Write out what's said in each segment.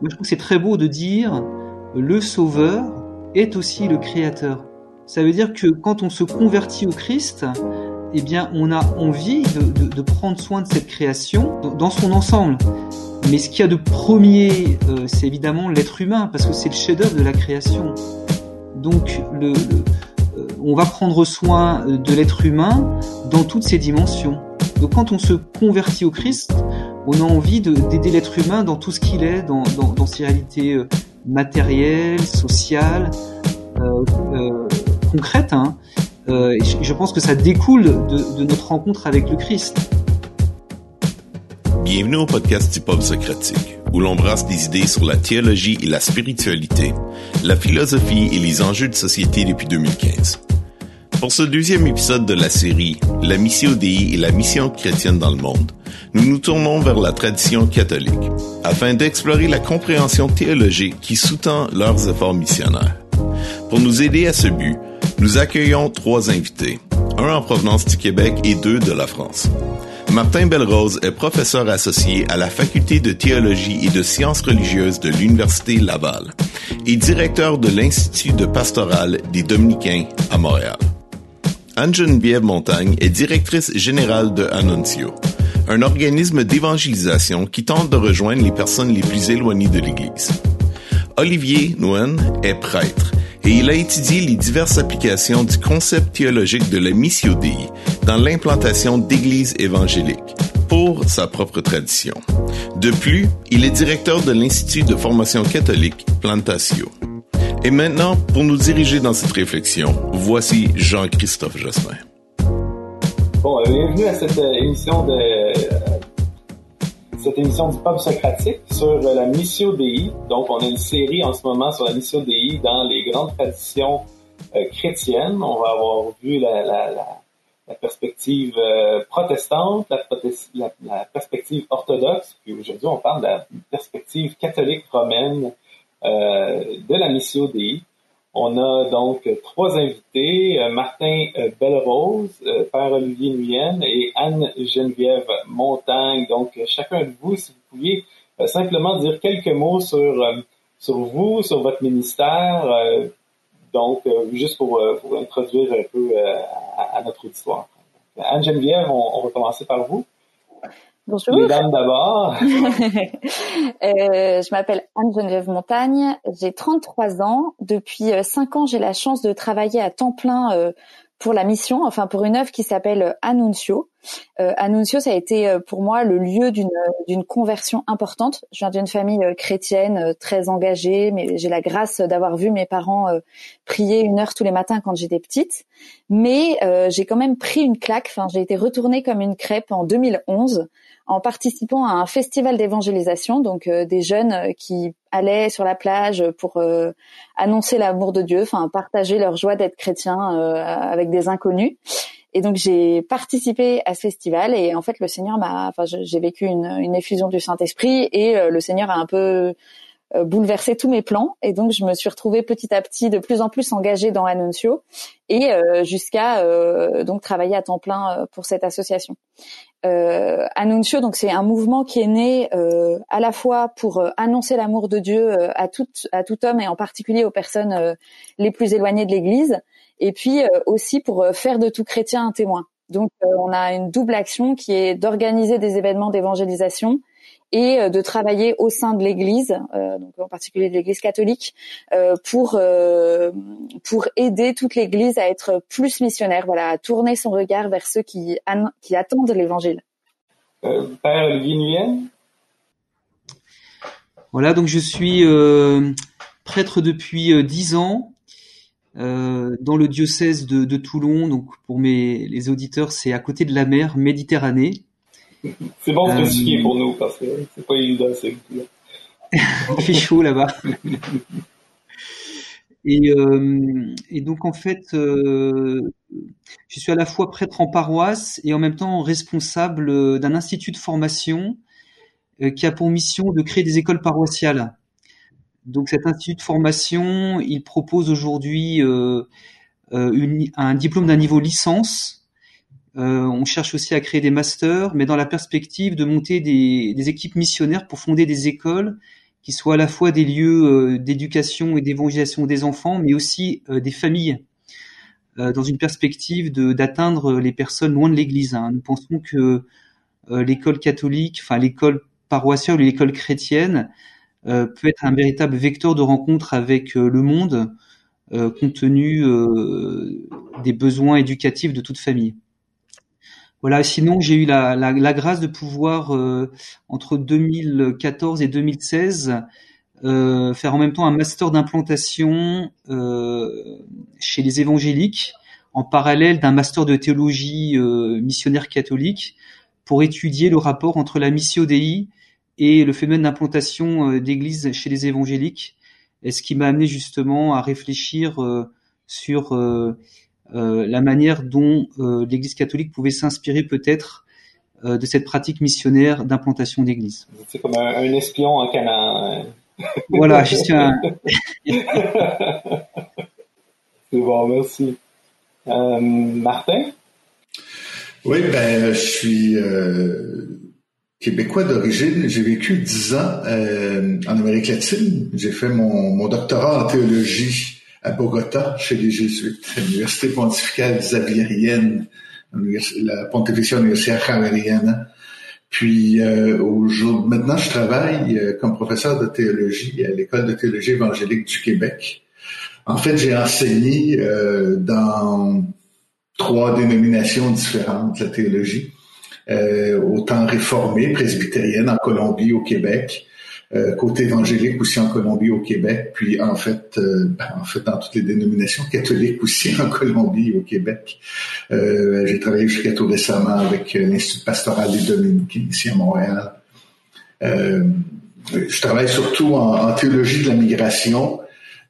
Moi, je trouve que c'est très beau de dire le Sauveur est aussi le Créateur. Ça veut dire que quand on se convertit au Christ, eh bien, on a envie de, prendre soin de cette création dans son ensemble. Mais ce qu'il y a de premier, euh, c'est évidemment l'être humain, parce que c'est le chef-d'œuvre de la création. Donc, euh, on va prendre soin de l'être humain dans toutes ses dimensions. Donc, quand on se convertit au Christ, on a envie d'aider l'être humain dans tout ce qu'il est, dans, ses réalités euh, matérielles, sociales, concrètes. Hein. je pense que ça découle de, de notre rencontre avec le Christ. Bienvenue au podcast Hip Socratique, où l'on brasse des idées sur la théologie et la spiritualité, la philosophie et les enjeux de société depuis 2015. Pour ce deuxième épisode de la série La Mission Dei et la mission chrétienne dans le monde, nous nous tournons vers la tradition catholique, afin d'explorer la compréhension théologique qui sous-tend leurs efforts missionnaires. Pour nous aider à ce but, nous accueillons trois invités, un en provenance du Québec et deux de la France. Martin Belrose est professeur associé à la Faculté de théologie et de sciences religieuses de l'Université Laval et directeur de l'Institut de pastoral des Dominicains à Montréal. Anne-Geneviève Montagne est directrice générale de Annuncio, un organisme d'évangélisation qui tente de rejoindre les personnes les plus éloignées de l'Église. Olivier Nguyen est prêtre et il a étudié les diverses applications du concept théologique de la missio Dei dans l'implantation d'églises évangéliques pour sa propre tradition. De plus, il est directeur de l'Institut de formation catholique Plantatio. Et maintenant, pour nous diriger dans cette réflexion, voici Jean-Christophe Jospin. Bon, euh, bienvenue à cette euh, émission de cette émission du peuple socratique sur la Missio Dei. Donc, on a une série en ce moment sur la Missio Dei dans les grandes traditions euh, chrétiennes. On va avoir vu la, la, la, la perspective euh, protestante, la, perspective orthodoxe, puis aujourd'hui, on parle de la perspective catholique romaine euh, de la Missio Dei. On a donc trois invités, euh, Martin euh, Bellerose, euh, Père Olivier Nuyen et Anne-Geneviève Montagne. Donc, chacun de vous, si vous pouviez simplement dire quelques mots sur, sur vous, sur votre ministère, donc juste pour, pour, introduire un peu à, notre auditoire. Anne-Geneviève, on va commencer par vous. Bonjour. Mesdames d'abord. euh, je m'appelle Anne-Geneviève Montagne, j'ai 33 ans. Depuis 5 euh, ans, j'ai la chance de travailler à temps plein euh, pour la mission, enfin pour une œuvre qui s'appelle Annuncio. Euh, Annuncio, ça a été pour moi le lieu d'une d'une conversion importante. Je viens d'une famille chrétienne très engagée, mais j'ai la grâce d'avoir vu mes parents prier une heure tous les matins quand j'étais petite. Mais j'ai quand même pris une claque. Enfin, j'ai été retournée comme une crêpe en 2011 en participant à un festival d'évangélisation, donc euh, des jeunes euh, qui allaient sur la plage pour euh, annoncer l'amour de Dieu, enfin partager leur joie d'être chrétien avec des inconnus. Et donc j'ai participé à ce festival et en fait le Seigneur m'a, enfin j'ai vécu une, une, effusion du Saint Esprit et le Seigneur a un peu bouleversé tous mes plans. Et donc je me suis retrouvée petit à petit de plus en plus engagée dans Annuncio et jusqu'à donc travailler à temps plein pour cette association. Euh, Annuncio, donc c'est un mouvement qui est né euh, à la fois pour euh, annoncer l'amour de Dieu euh, à tout à tout homme et en particulier aux personnes euh, les plus éloignées de l'Église, et puis aussi pour faire de tout chrétien un témoin. Donc on a une double action qui est d'organiser des événements d'évangélisation et euh, de travailler au sein de l'Église, euh, donc en particulier de l'Église catholique, euh, pour pour aider toute l'Église à être plus missionnaire, voilà, à tourner son regard vers ceux qui qui attendent l'Évangile. Père. Voilà, donc je suis prêtre depuis dix ans. Euh, dans le diocèse de, de, Toulon, donc pour mes les auditeurs, c'est à côté de la mer Méditerranée. C'est bon de euh, pour nous parce que c'est pas évident. Il fait chaud là-bas. Et, euh, et, donc en fait, euh, je suis à la fois prêtre en paroisse et en même temps responsable d'un institut de formation euh, qui a pour mission de créer des écoles paroissiales. Donc cet institut de formation, il propose aujourd'hui euh, un diplôme d'un niveau licence euh, on cherche aussi à créer des masters, mais dans la perspective de monter des, équipes missionnaires pour fonder des écoles qui soient à la fois des lieux d'éducation et d'évangélisation des enfants, mais aussi des familles, dans une perspective d'atteindre les personnes loin de l'Église. Hein. Nous pensons que l'école catholique, enfin l'école paroissiale ou l'école chrétienne, peut être un véritable vecteur de rencontre avec le monde, compte tenu des besoins éducatifs de toute famille. Voilà. Sinon, j'ai eu la, la, la, grâce de pouvoir euh, entre 2014 et 2016 euh, faire en même temps un master d'implantation euh, chez les évangéliques en parallèle d'un master de théologie euh, missionnaire catholique pour étudier le rapport entre la mission Dei et le phénomène d'implantation euh, d'églises chez les évangéliques, et ce qui m'a amené justement à réfléchir sur euh, la manière dont euh, l'Église catholique pouvait s'inspirer peut-être euh, de cette pratique missionnaire d'implantation d'église. C'est comme un, espion en Canaan. Voilà, je suis un... C'est bon, merci. Martin? Oui, ben, je suis québécois d'origine. J'ai vécu dix ans en Amérique latine. J'ai fait mon, mon doctorat en théologie à Bogota, chez les Jésuites, l'Université pontificale xaviérienne, la Pontificia Universidad Javeriana. Puis euh, au maintenant, je travaille euh, comme professeur de théologie à l'École de théologie évangélique du Québec. En fait, j'ai enseigné euh, dans trois dénominations différentes de la théologie. Euh, autant réformée, presbytérienne en Colombie, au Québec, euh, côté évangélique aussi en Colombie, au Québec, puis en fait, euh, ben, en fait dans toutes les dénominations catholiques aussi en Colombie, au Québec. Euh, j'ai travaillé jusqu'à tout récemment avec l'Institut pastoral des Dominicains ici à Montréal. je travaille surtout en, théologie de la migration,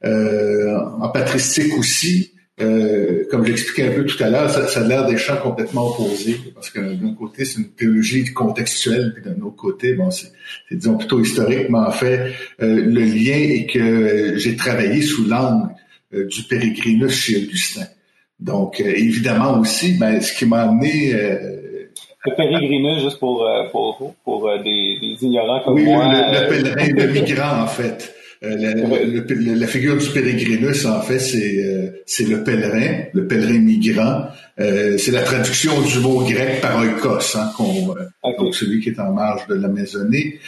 en patristique aussi. Euh, comme j'expliquais un peu tout à l'heure, ça, ça, a l'air des champs complètement opposés, parce que d'un côté, c'est une théologie contextuelle, puis d'un autre côté, bon, c'est, disons plutôt historique, mais en fait, euh, le lien est que j'ai travaillé sous l'angle euh, du pérégrinus chez Augustin. Donc, évidemment aussi, ben, ce qui m'a amené... le pérégrinus, juste pour, pour, pour, des, des, ignorants comme moi. Oui, le, le pèlerin, le migrant, en fait. Euh, la, la, figure du pérégrinus, en fait, c'est euh, c'est le pèlerin, le pèlerin migrant. Euh, c'est la traduction du mot grec par oikos, hein, donc celui qui est en marge de la maisonnée.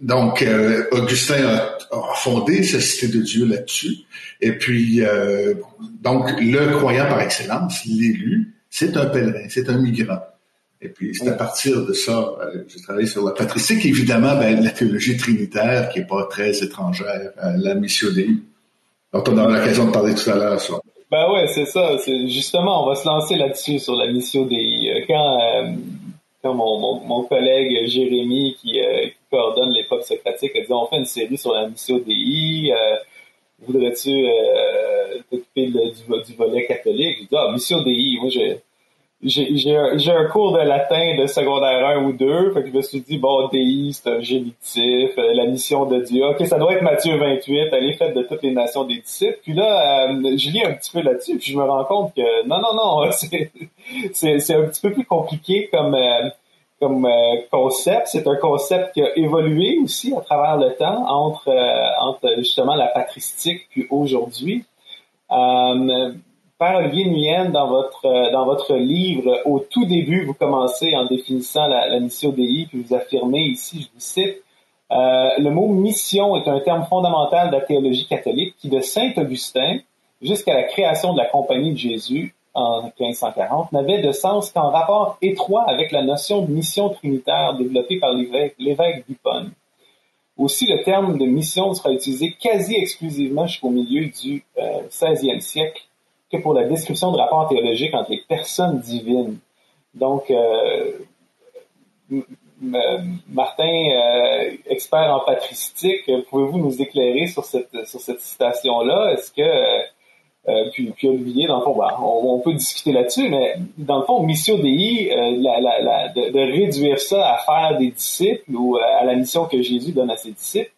donc, Augustin a, a, fondé sa cité de Dieu là-dessus. Et puis, donc, le croyant par excellence, l'élu, c'est un pèlerin, c'est un migrant. Et puis, c'est à partir de ça, euh, j'ai travaillé sur la patristique, évidemment, ben, la théologie trinitaire, qui est pas très étrangère à la mission Dei, dont on aura l'occasion de parler tout à l'heure. Ben ouais, c'est ça. C'est, justement, on va se lancer là-dessus, sur la mission Dei. Euh, quand, euh, quand mon, mon, mon, collègue Jérémy, qui, qui coordonne l'époque socratique, a dit, on fait une série sur la mission Dei, voudrais-tu t'occuper du, du, volet catholique? J'ai dit, ah, mission Dei, moi, j'ai j'ai un, cours de latin de secondaire 1 ou 2, fait que je me suis dit, bon, Dei, c'est un génitif, euh, la mission de Dieu, ok, ça doit être Matthieu 28, elle est faite de toutes les nations des disciples. Puis là, euh, je lis un petit peu là-dessus, puis je me rends compte que non, non, non, c'est un petit peu plus compliqué comme, euh, comme concept. C'est un concept qui a évolué aussi à travers le temps entre, entre justement la patristique puis aujourd'hui. Père Olivier Nguyen, dans votre euh, dans votre livre, au tout début, vous commencez en définissant la, la mission Dei, puis vous affirmez ici, je vous cite, euh, le mot mission est un terme fondamental de la théologie catholique qui, de Saint Augustin jusqu'à la création de la Compagnie de Jésus en 1540, n'avait de sens qu'en rapport étroit avec la notion de mission trinitaire développée par l'évêque d'Hippone. Aussi, le terme de mission sera utilisé quasi exclusivement jusqu'au milieu du euh, 16e siècle que pour la description de rapports théologiques entre les personnes divines. Donc, euh, Martin, euh, expert en patristique, pouvez-vous nous éclairer sur cette, sur cette citation-là? Est-ce que, euh, puis, puis Olivier, dans le fond, ben, on, peut discuter là-dessus, mais dans le fond, Missio Dei, la, la, de, réduire ça à faire des disciples ou à la mission que Jésus donne à ses disciples,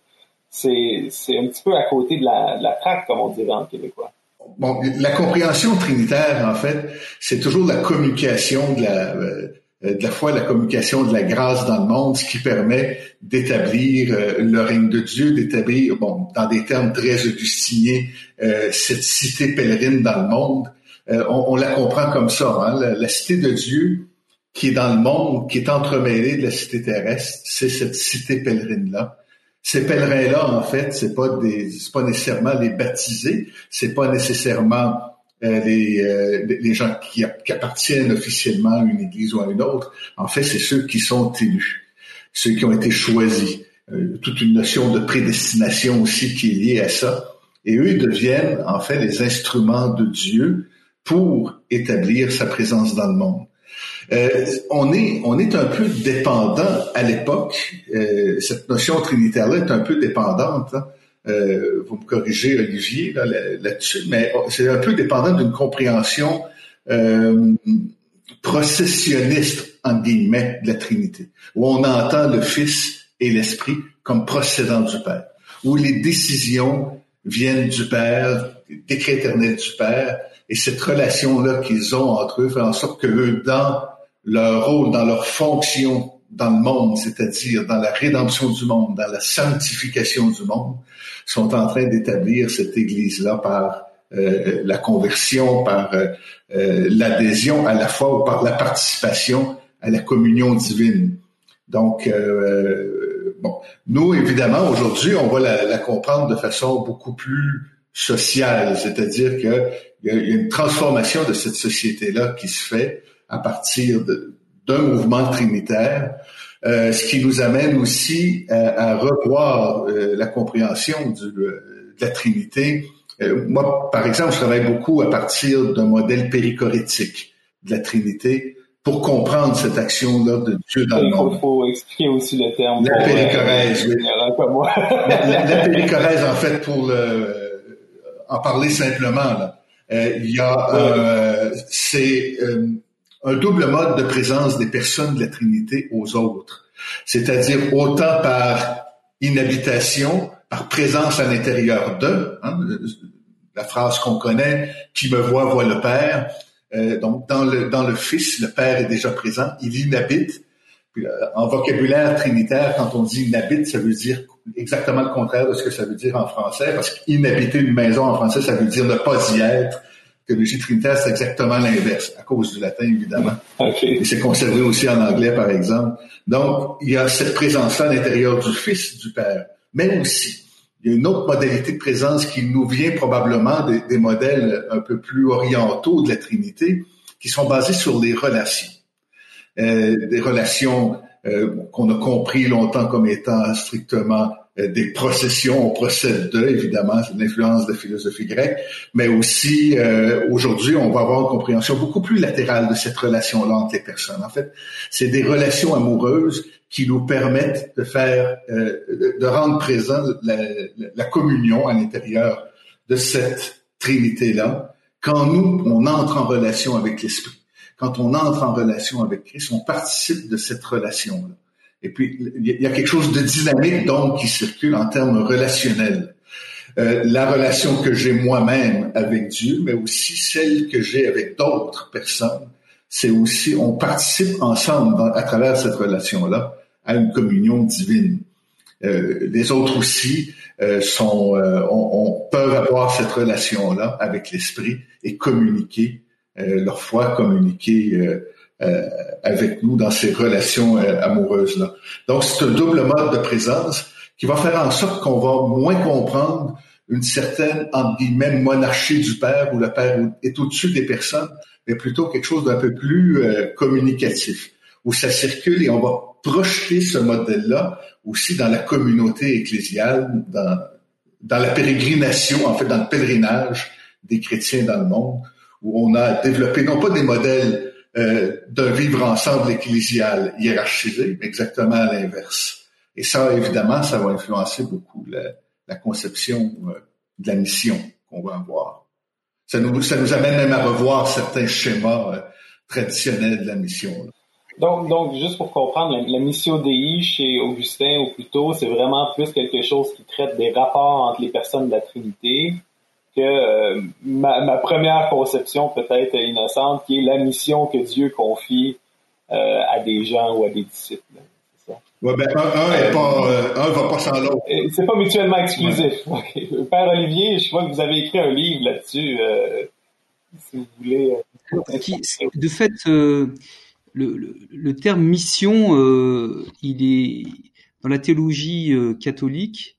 c'est un petit peu à côté de la, de la traque, comme on dirait en québécois. Bon, la compréhension trinitaire, en fait, c'est toujours la communication de la, euh, de la foi, la communication de la grâce dans le monde, ce qui permet d'établir euh, le règne de Dieu, d'établir, bon, dans des termes très augustiniens, euh, cette cité pèlerine dans le monde. On, on, la comprend comme ça, hein? la, la, cité de Dieu qui est dans le monde, qui est entremêlée de la cité terrestre, c'est cette cité pèlerine-là. Ces pèlerins-là, en fait, c'est pas des, c'est pas nécessairement les baptisés, c'est pas nécessairement euh, les, euh, les, gens qui, appartiennent officiellement à une église ou à une autre. En fait, c'est ceux qui sont élus, ceux qui ont été choisis. Euh, toute une notion de prédestination aussi qui est liée à ça. Et eux deviennent en fait les instruments de Dieu pour établir sa présence dans le monde. Euh, on est on est un peu dépendant à l'époque. Euh, cette notion trinitaire-là est un peu dépendante. Hein. Euh, vous me corrigez, Olivier, là-dessus, mais c'est un peu dépendant d'une compréhension euh, processionniste, en guillemets, de la Trinité, où on entend le Fils et l'Esprit comme procédant du Père, où les décisions viennent du Père, décret éternel du Père, et cette relation-là qu'ils ont entre eux fait en sorte que eux, dans leur rôle, dans leur fonction dans le monde, c'est-à-dire dans la rédemption du monde, dans la sanctification du monde, sont en train d'établir cette Église-là par euh, la conversion, par euh, euh, l'adhésion à la foi ou par la participation à la communion divine. Donc, bon, nous, évidemment, aujourd'hui, on va la, la, comprendre de façon beaucoup plus sociale, c'est-à-dire qu'il y, y, a une transformation de cette société-là qui se fait à partir d'un mouvement trinitaire, euh, ce qui nous amène aussi à, revoir euh, la compréhension du, euh, de la Trinité. moi, par exemple, je travaille beaucoup à partir d'un modèle périchorétique de la Trinité pour comprendre cette action-là de Dieu dans le monde. Il faut, expliquer aussi le terme. La périchorèse, oui. la, la, périchorèse, en fait, pour le, en parler simplement, là, il y a, c'est un double mode de présence des personnes de la Trinité aux autres, c'est-à-dire autant par inhabitation, par présence à l'intérieur d'eux, hein, la phrase qu'on connaît, qui me voit voit le Père. Euh, donc dans le dans le Fils, le Père est déjà présent, il inhabite. Euh, en vocabulaire trinitaire, quand on dit inhabite, ça veut dire exactement le contraire de ce que ça veut dire en français, parce qu'inhabiter une maison en français, ça veut dire ne pas y être, théologie trinitaire, c'est exactement l'inverse, à cause du latin, évidemment. Et c'est conservé aussi en anglais, par exemple. Donc, il y a cette présence-là à l'intérieur du Fils du Père. Mais aussi, il y a une autre modalité de présence qui nous vient probablement des, des modèles un peu plus orientaux de la Trinité, qui sont basés sur les relations. Euh, des relations euh, qu'on a compris longtemps comme étant strictement des processions, on procède d'eux, évidemment, c'est l'influence de la philosophie grecque, mais aussi euh, aujourd'hui, on va avoir une compréhension beaucoup plus latérale de cette relation-là entre les personnes. En fait, c'est des relations amoureuses qui nous permettent de faire, euh, de rendre présent la, la communion à l'intérieur de cette Trinité-là. Quand nous, on entre en relation avec l'Esprit, quand on entre en relation avec Christ, on participe de cette relation-là. Et puis, il y a quelque chose de dynamique, donc, qui circule en termes relationnels. Euh, la relation que j'ai moi-même avec Dieu, mais aussi celle que j'ai avec d'autres personnes, c'est aussi, on participe ensemble à travers cette relation-là à une communion divine. Euh, les autres aussi euh, sont, euh, on, on, peuvent avoir cette relation-là avec l'esprit et communiquer euh, leur foi, communiquer euh, avec nous dans ces relations euh, amoureuses-là. Donc, c'est un double mode de présence qui va faire en sorte qu'on va moins comprendre une certaine, entre guillemets, monarchie du Père, où le Père est au-dessus des personnes, mais plutôt quelque chose d'un peu plus euh, communicatif, où ça circule et on va projeter ce modèle-là aussi dans la communauté ecclésiale, dans, dans la pérégrination, en fait, dans le pèlerinage des chrétiens dans le monde, où on a développé non pas des modèles euh, d'un vivre ensemble ecclésial hiérarchisé, exactement à l'inverse. Et ça, évidemment, ça va influencer beaucoup la, conception euh, de la mission qu'on va avoir. Ça nous, amène même à revoir certains schémas euh, traditionnels de la mission. Donc, donc, juste pour comprendre, la, la mission DI chez Augustin ou plutôt, c'est vraiment plus quelque chose qui traite des rapports entre les personnes de la Trinité, que euh, ma, ma, première conception peut-être innocente, qui est la mission que Dieu confie à des gens ou à des disciples. Ouais, ben, un, un, pas, un va pas sans l'autre. C'est pas mutuellement exclusif. Père Olivier, je vois que vous avez écrit un livre là-dessus. si vous voulez. de fait, le, le, le, terme mission, il est dans la théologie catholique,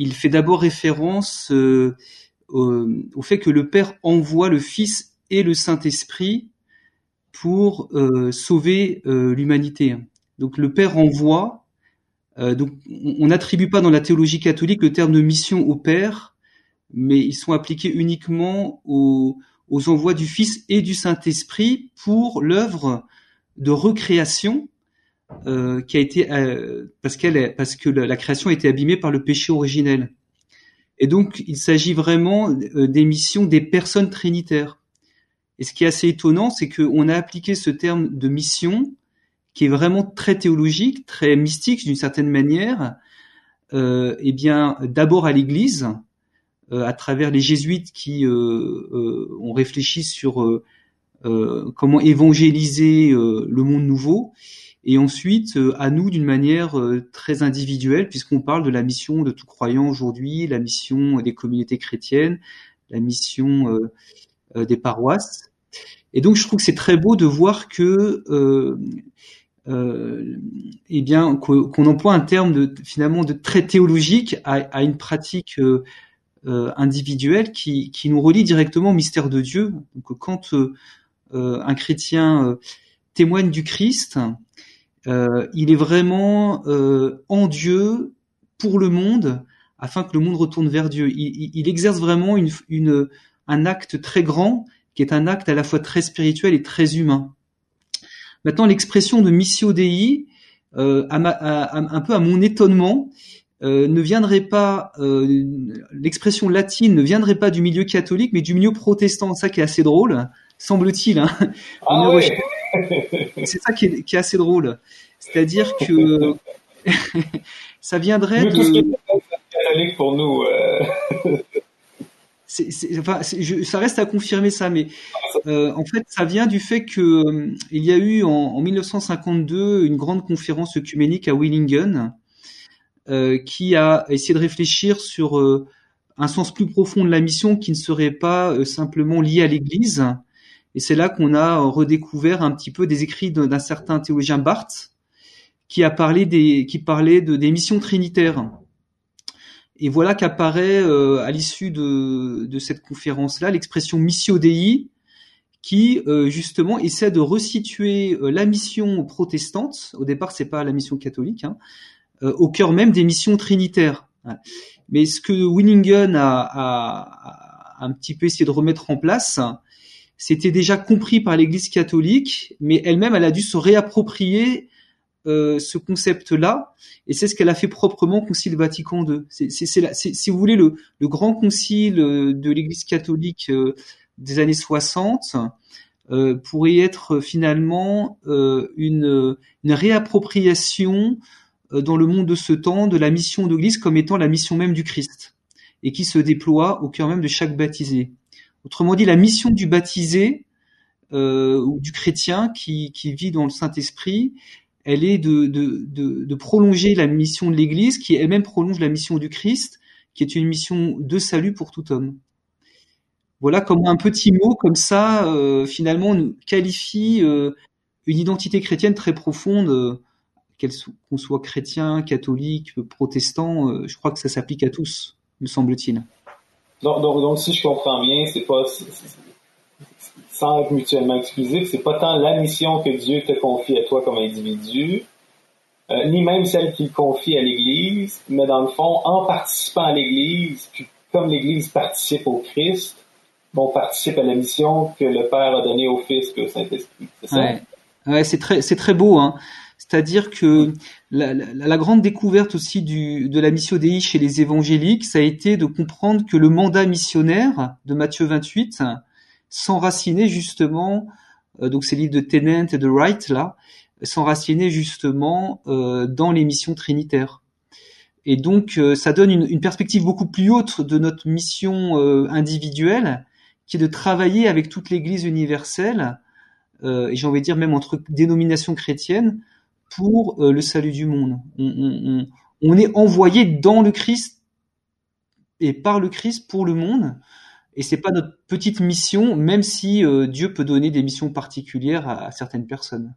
il fait d'abord référence euh, au, fait que le Père envoie le Fils et le Saint-Esprit pour euh, sauver euh, l'humanité. Donc le Père envoie. donc on n'attribue pas dans la théologie catholique le terme de mission au Père, mais ils sont appliqués uniquement aux, aux envois du Fils et du Saint-Esprit pour l'œuvre de recréation euh, qui a été euh, parce qu'elle parce que la, création a été abîmée par le péché originel. Et donc il s'agit vraiment euh, des missions des personnes trinitaires. Et ce qui est assez étonnant, c'est qu'on a appliqué ce terme de mission qui est vraiment très théologique, très mystique d'une certaine manière, euh, eh bien d'abord à l'Église, à travers les jésuites qui ont réfléchi sur comment évangéliser le monde nouveau, et ensuite euh, à nous d'une manière euh, très individuelle, puisqu'on parle de la mission de tout croyant aujourd'hui, la mission des communautés chrétiennes, la mission euh, des paroisses. Et donc je trouve que c'est très beau de voir que euh, eh bien qu'on emploie un terme de finalement de très théologique à, à une pratique euh, individuelle qui, qui nous relie directement au mystère de Dieu. Donc quand euh, un chrétien témoigne du Christ, euh, il est vraiment euh, en Dieu pour le monde, afin que le monde retourne vers Dieu. Il, il exerce vraiment une, une, un acte très grand, qui est un acte à la fois très spirituel et très humain. Maintenant, l'expression de missio dei, euh, à à, un peu à mon étonnement, euh, ne viendrait pas, euh, l'expression latine ne viendrait pas du milieu catholique, mais du milieu protestant. Ça qui est assez drôle, semble-t-il. Hein. Ah, oui. C'est ça qui est, qui est, assez drôle. C'est-à-dire que ça viendrait nous, de. Tout ce qui est catholique pour nous. Euh... c'est, enfin, je, ça reste à confirmer ça, mais euh, en fait, ça vient du fait que euh, il y a eu en, en, 1952 une grande conférence œcuménique à Willingen euh, qui a essayé de réfléchir sur un sens plus profond de la mission qui ne serait pas simplement lié à l'Église, et c'est là qu'on a redécouvert un petit peu des écrits d'un certain théologien Barth, qui a parlé des, qui parlait de des missions trinitaires. Et voilà qu'apparaît euh, à l'issue de, de cette conférence-là l'expression missio dei, qui euh, justement essaie de resituer euh, la mission protestante. Au départ, c'est pas la mission catholique, hein, euh, au cœur même des missions trinitaires. Mais ce que Winningen a, a, a, un petit peu essayé de remettre en place, c'était déjà compris par l'Église catholique, mais elle-même, elle a dû se réapproprier euh, ce concept-là, et c'est ce qu'elle a fait proprement au Concile Vatican II. C'est, si vous voulez, le, le grand concile euh, de l'Église catholique euh, des années 60 euh, pourrait être finalement euh, une, une, réappropriation dans le monde de ce temps de la mission de l'Église comme étant la mission même du Christ, et qui se déploie au cœur même de chaque baptisé. Autrement dit, la mission du baptisé euh, ou du chrétien qui, vit dans le Saint-Esprit, elle est de, prolonger la mission de l'Église, qui elle-même prolonge la mission du Christ, qui est une mission de salut pour tout homme. Voilà comment un petit mot comme ça, euh, finalement, nous qualifie euh, une identité chrétienne très profonde, qu'on soit chrétien, catholique, protestant, je crois que ça s'applique à tous, me semble-t-il. Donc, si je comprends bien, c'est pas sans être mutuellement exclusif, c'est pas tant la mission que Dieu te confie à toi comme individu, euh, ni même celle qu'il confie à l'Église, mais dans le fond, en participant à l'Église, puis comme l'Église participe au Christ, on participe à la mission que le Père a donnée au Fils et au Saint-Esprit. C'est ça? Ouais, ouais c'est très, c'est très beau, hein. C'est-à-dire que la, grande découverte aussi de la mission Dei chez les évangéliques, ça a été de comprendre que le mandat missionnaire de Matthieu 28 s'enracinait justement, euh, donc ces livres de Tennant et de Wright là, s'enracinait justement euh, dans les missions trinitaires. Et donc euh, ça donne une, une, perspective beaucoup plus haute de notre mission individuelle, qui est de travailler avec toute l'Église universelle et j'ai envie de dire même entre dénominations chrétiennes, pour le salut du monde. On, est envoyé dans le Christ et par le Christ pour le monde. Et c'est pas notre petite mission, même si euh, Dieu peut donner des missions particulières à, certaines personnes.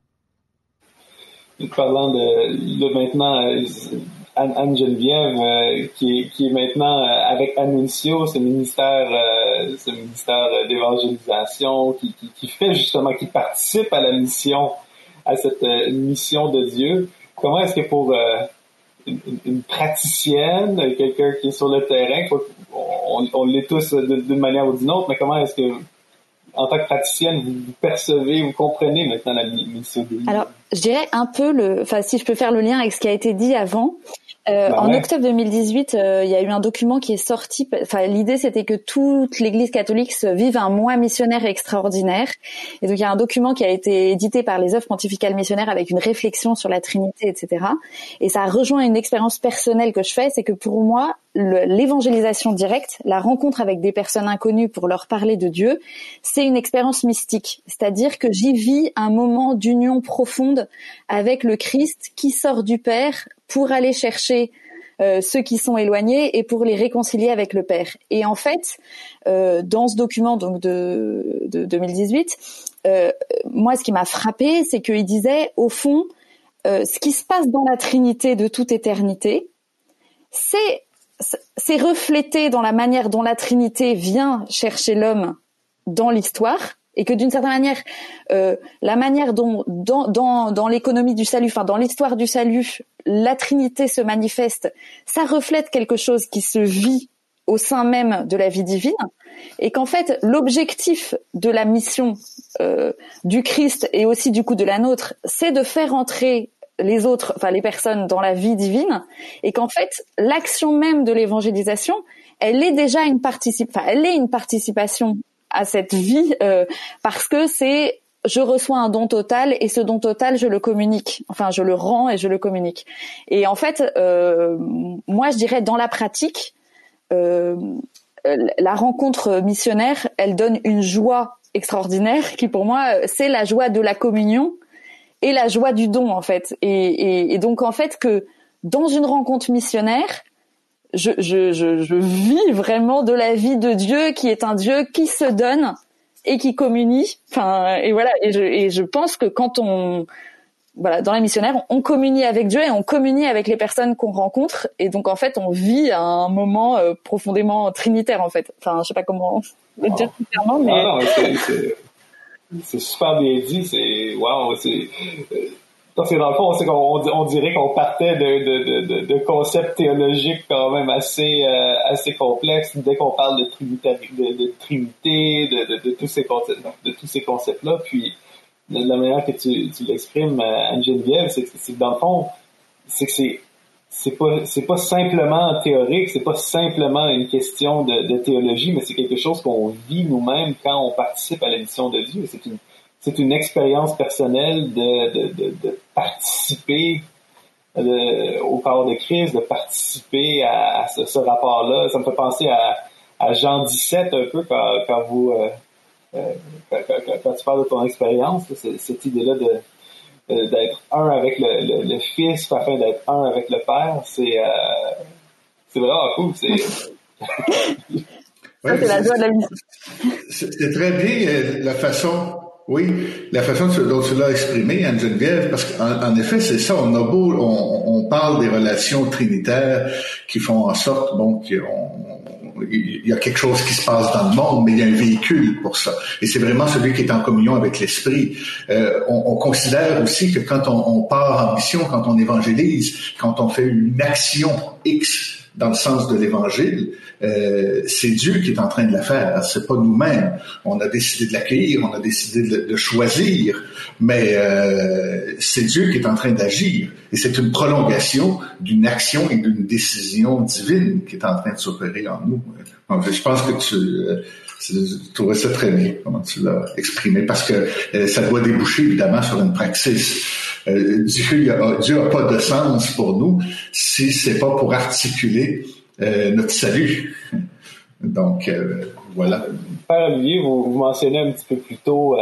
Parlant de, maintenant euh, Anne, Geneviève, euh, qui, est, maintenant avec Annuncio, ce ministère, ministère d'évangélisation, qui, fait justement, qui participe à la mission, à cette mission de Dieu. Comment est-ce que pour une, praticienne, quelqu'un qui est sur le terrain, on, on l'est tous d'une manière ou d'une autre, mais comment est-ce que, en tant que praticienne, vous, percevez, vous comprenez maintenant la mission de Alors, je dirais un peu le, enfin, si je peux faire le lien avec ce qui a été dit avant, euh, bah en octobre 2018, euh, il y a eu un document qui est sorti. Enfin, l'idée c'était que toute l'Église catholique vive un mois missionnaire extraordinaire. Et donc il y a un document qui a été édité par les œuvres pontificales missionnaires avec une réflexion sur la Trinité, etc. Et ça rejoint une expérience personnelle que je fais, c'est que pour moi, l'évangélisation directe, la rencontre avec des personnes inconnues pour leur parler de Dieu, c'est une expérience mystique. C'est-à-dire que j'y vis un moment d'union profonde avec le Christ qui sort du Père pour aller chercher euh, ceux qui sont éloignés et pour les réconcilier avec le Père. Et en fait, euh, dans ce document donc de, de 2018, euh, moi, ce qui m'a frappé, c'est qu'il disait, au fond, ce qui se passe dans la Trinité de toute éternité, c'est reflété dans la manière dont la Trinité vient chercher l'homme dans l'histoire et que d'une certaine manière, euh, la manière dont dans, dans, dans l'économie du salut, enfin dans l'histoire du salut, la Trinité se manifeste, ça reflète quelque chose qui se vit au sein même de la vie divine, et qu'en fait l'objectif de la mission euh, du Christ et aussi du coup de la nôtre, c'est de faire entrer les autres, enfin les personnes dans la vie divine, et qu'en fait l'action même de l'évangélisation, elle est déjà une participation, enfin elle est une participation à cette vie euh, parce que c'est je reçois un don total et ce don total je le communique. Enfin je le rends et je le communique. Et en fait euh, moi je dirais dans la pratique euh, la rencontre missionnaire elle donne une joie extraordinaire qui pour moi c'est la joie de la communion et la joie du don en fait. Et, et, et donc en fait que dans une rencontre missionnaire je, je, je, je, vis vraiment de la vie de Dieu qui est un Dieu qui se donne et qui communie. Enfin, et voilà. Et je, et je pense que quand on, voilà, dans la missionnaire, on communie avec Dieu et on communie avec les personnes qu'on rencontre. Et donc, en fait, on vit un moment euh, profondément trinitaire, en fait. Enfin, je sais pas comment le dire clairement, mais. Ah non, c'est super bien dit. C'est, waouh, c'est, parce que dans le fond, on, dirait qu'on partait de, concepts théologiques quand même assez, euh, assez complexes dès qu'on parle de, de, trinité, de, tous ces concepts, de tous ces concepts-là. Puis, la manière que tu, l'exprimes, euh, Anne-Geneviève, c'est que dans le fond, c'est que c'est pas simplement théorique, c'est pas simplement une question de, théologie, mais c'est quelque chose qu'on vit nous-mêmes quand on participe à la mission de Dieu. C'est une expérience personnelle de, de, de, de participer au corps de Christ, de participer à, ce, ce rapport-là. Ça me fait penser à, à Jean 17 un peu quand, quand vous euh, euh quand, quand, tu parles de ton expérience, cette idée-là de d'être un avec le, le, le, Fils afin d'être un avec le Père, c'est euh, c'est vraiment cool. C'est c'est la joie de la vie. C'est très bien euh, la façon oui, la façon dont tu l'as exprimé, Anne-Geneviève, parce qu'en effet, c'est ça, on a beau, on, parle des relations trinitaires qui font en sorte, bon, qu'il y a quelque chose qui se passe dans le monde, mais il y a un véhicule pour ça. Et c'est vraiment celui qui est en communion avec l'esprit. Euh, on, on, considère aussi que quand on part en mission, quand on évangélise, quand on fait une action X dans le sens de l'évangile, euh, c'est Dieu qui est en train de la faire, c'est pas nous-mêmes. On a décidé de l'accueillir, on a décidé de, choisir, mais euh, c'est Dieu qui est en train d'agir. Et c'est une prolongation d'une action et d'une décision divine qui est en train de s'opérer en nous. Donc, je pense que tu, euh, tu trouvais ça très bien, comment tu l'as exprimé, parce que euh, ça doit déboucher évidemment sur une praxis. Euh, Dieu n'a pas de sens pour nous si c'est pas pour articuler notre salut. Donc, euh, voilà. Père Olivier, vous, vous, mentionnez un petit peu plus tôt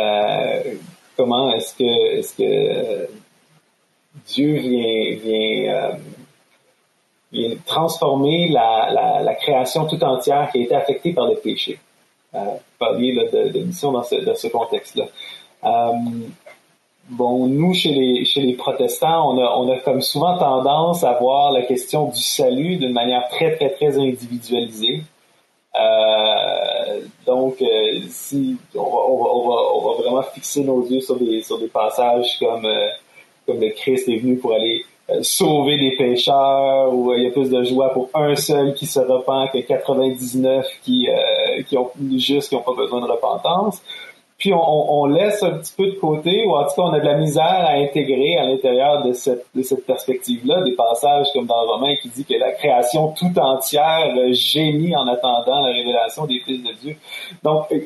comment est-ce que est-ce que Dieu vient vient vient transformer la, la, la, création tout entière qui a été affectée par le péché. Euh, parliez de, de, mission dans ce, ce contexte-là. Euh, bon, nous, chez les, chez les protestants, on a, on a comme souvent tendance à voir la question du salut d'une manière très, très, très individualisée. Euh, donc, euh, si on va, on, va, on, va, vraiment fixer nos yeux sur des, sur des passages comme, euh, comme le Christ est venu pour aller euh, sauver des pécheurs ou il y a plus de joie pour un seul qui se repent que 99 qui euh, qui ont juste qui n'ont pas besoin de repentance. Puis on, laisse un petit peu de côté, ou en tout cas on a de la misère à intégrer à l'intérieur de cette, perspective-là des passages comme dans Romain qui dit que la création tout entière gémit en attendant la révélation des fils de Dieu. Donc, euh,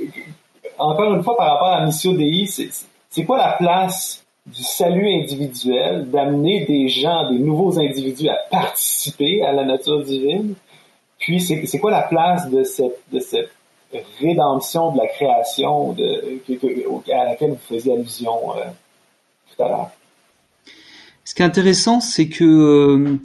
encore une fois, par rapport à la mission Dei, c'est quoi la place du salut individuel, d'amener des gens, des nouveaux individus à participer à la nature divine? Puis, c'est quoi la place de cette, de cette rédemption de la création à laquelle vous faisiez allusion euh, tout à l'heure? Ce qui est intéressant, c'est que euh,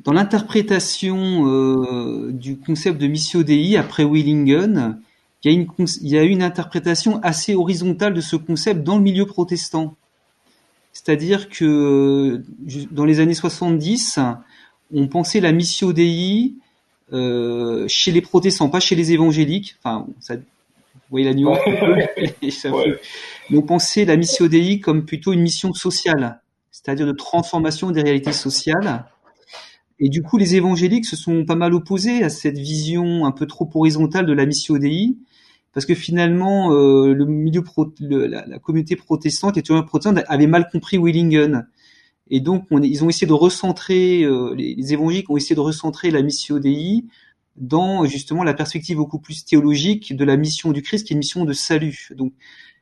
dans l'interprétation euh, du concept de missio Dei après Willingen, il y, a une, une interprétation assez horizontale de ce concept dans le milieu protestant. C'est-à-dire que dans les années 70, on pensait la missio Dei euh, chez les protestants, pas chez les évangéliques. Enfin, ça, vous voyez la nuance. Mais on pensait la missio Dei comme plutôt une mission sociale, c'est-à-dire de transformation des réalités sociales. Et du coup, les évangéliques se sont pas mal opposés à cette vision un peu trop horizontale de la missio Dei parce que finalement euh, le milieu pro, la, la, communauté protestante, les théologiens protestants avaient mal compris Willingen. Et donc on, ils ont essayé de recentrer, euh, les, les, évangéliques ont essayé de recentrer la mission Dei dans justement la perspective beaucoup plus théologique de la mission du Christ, qui est une mission de salut. Donc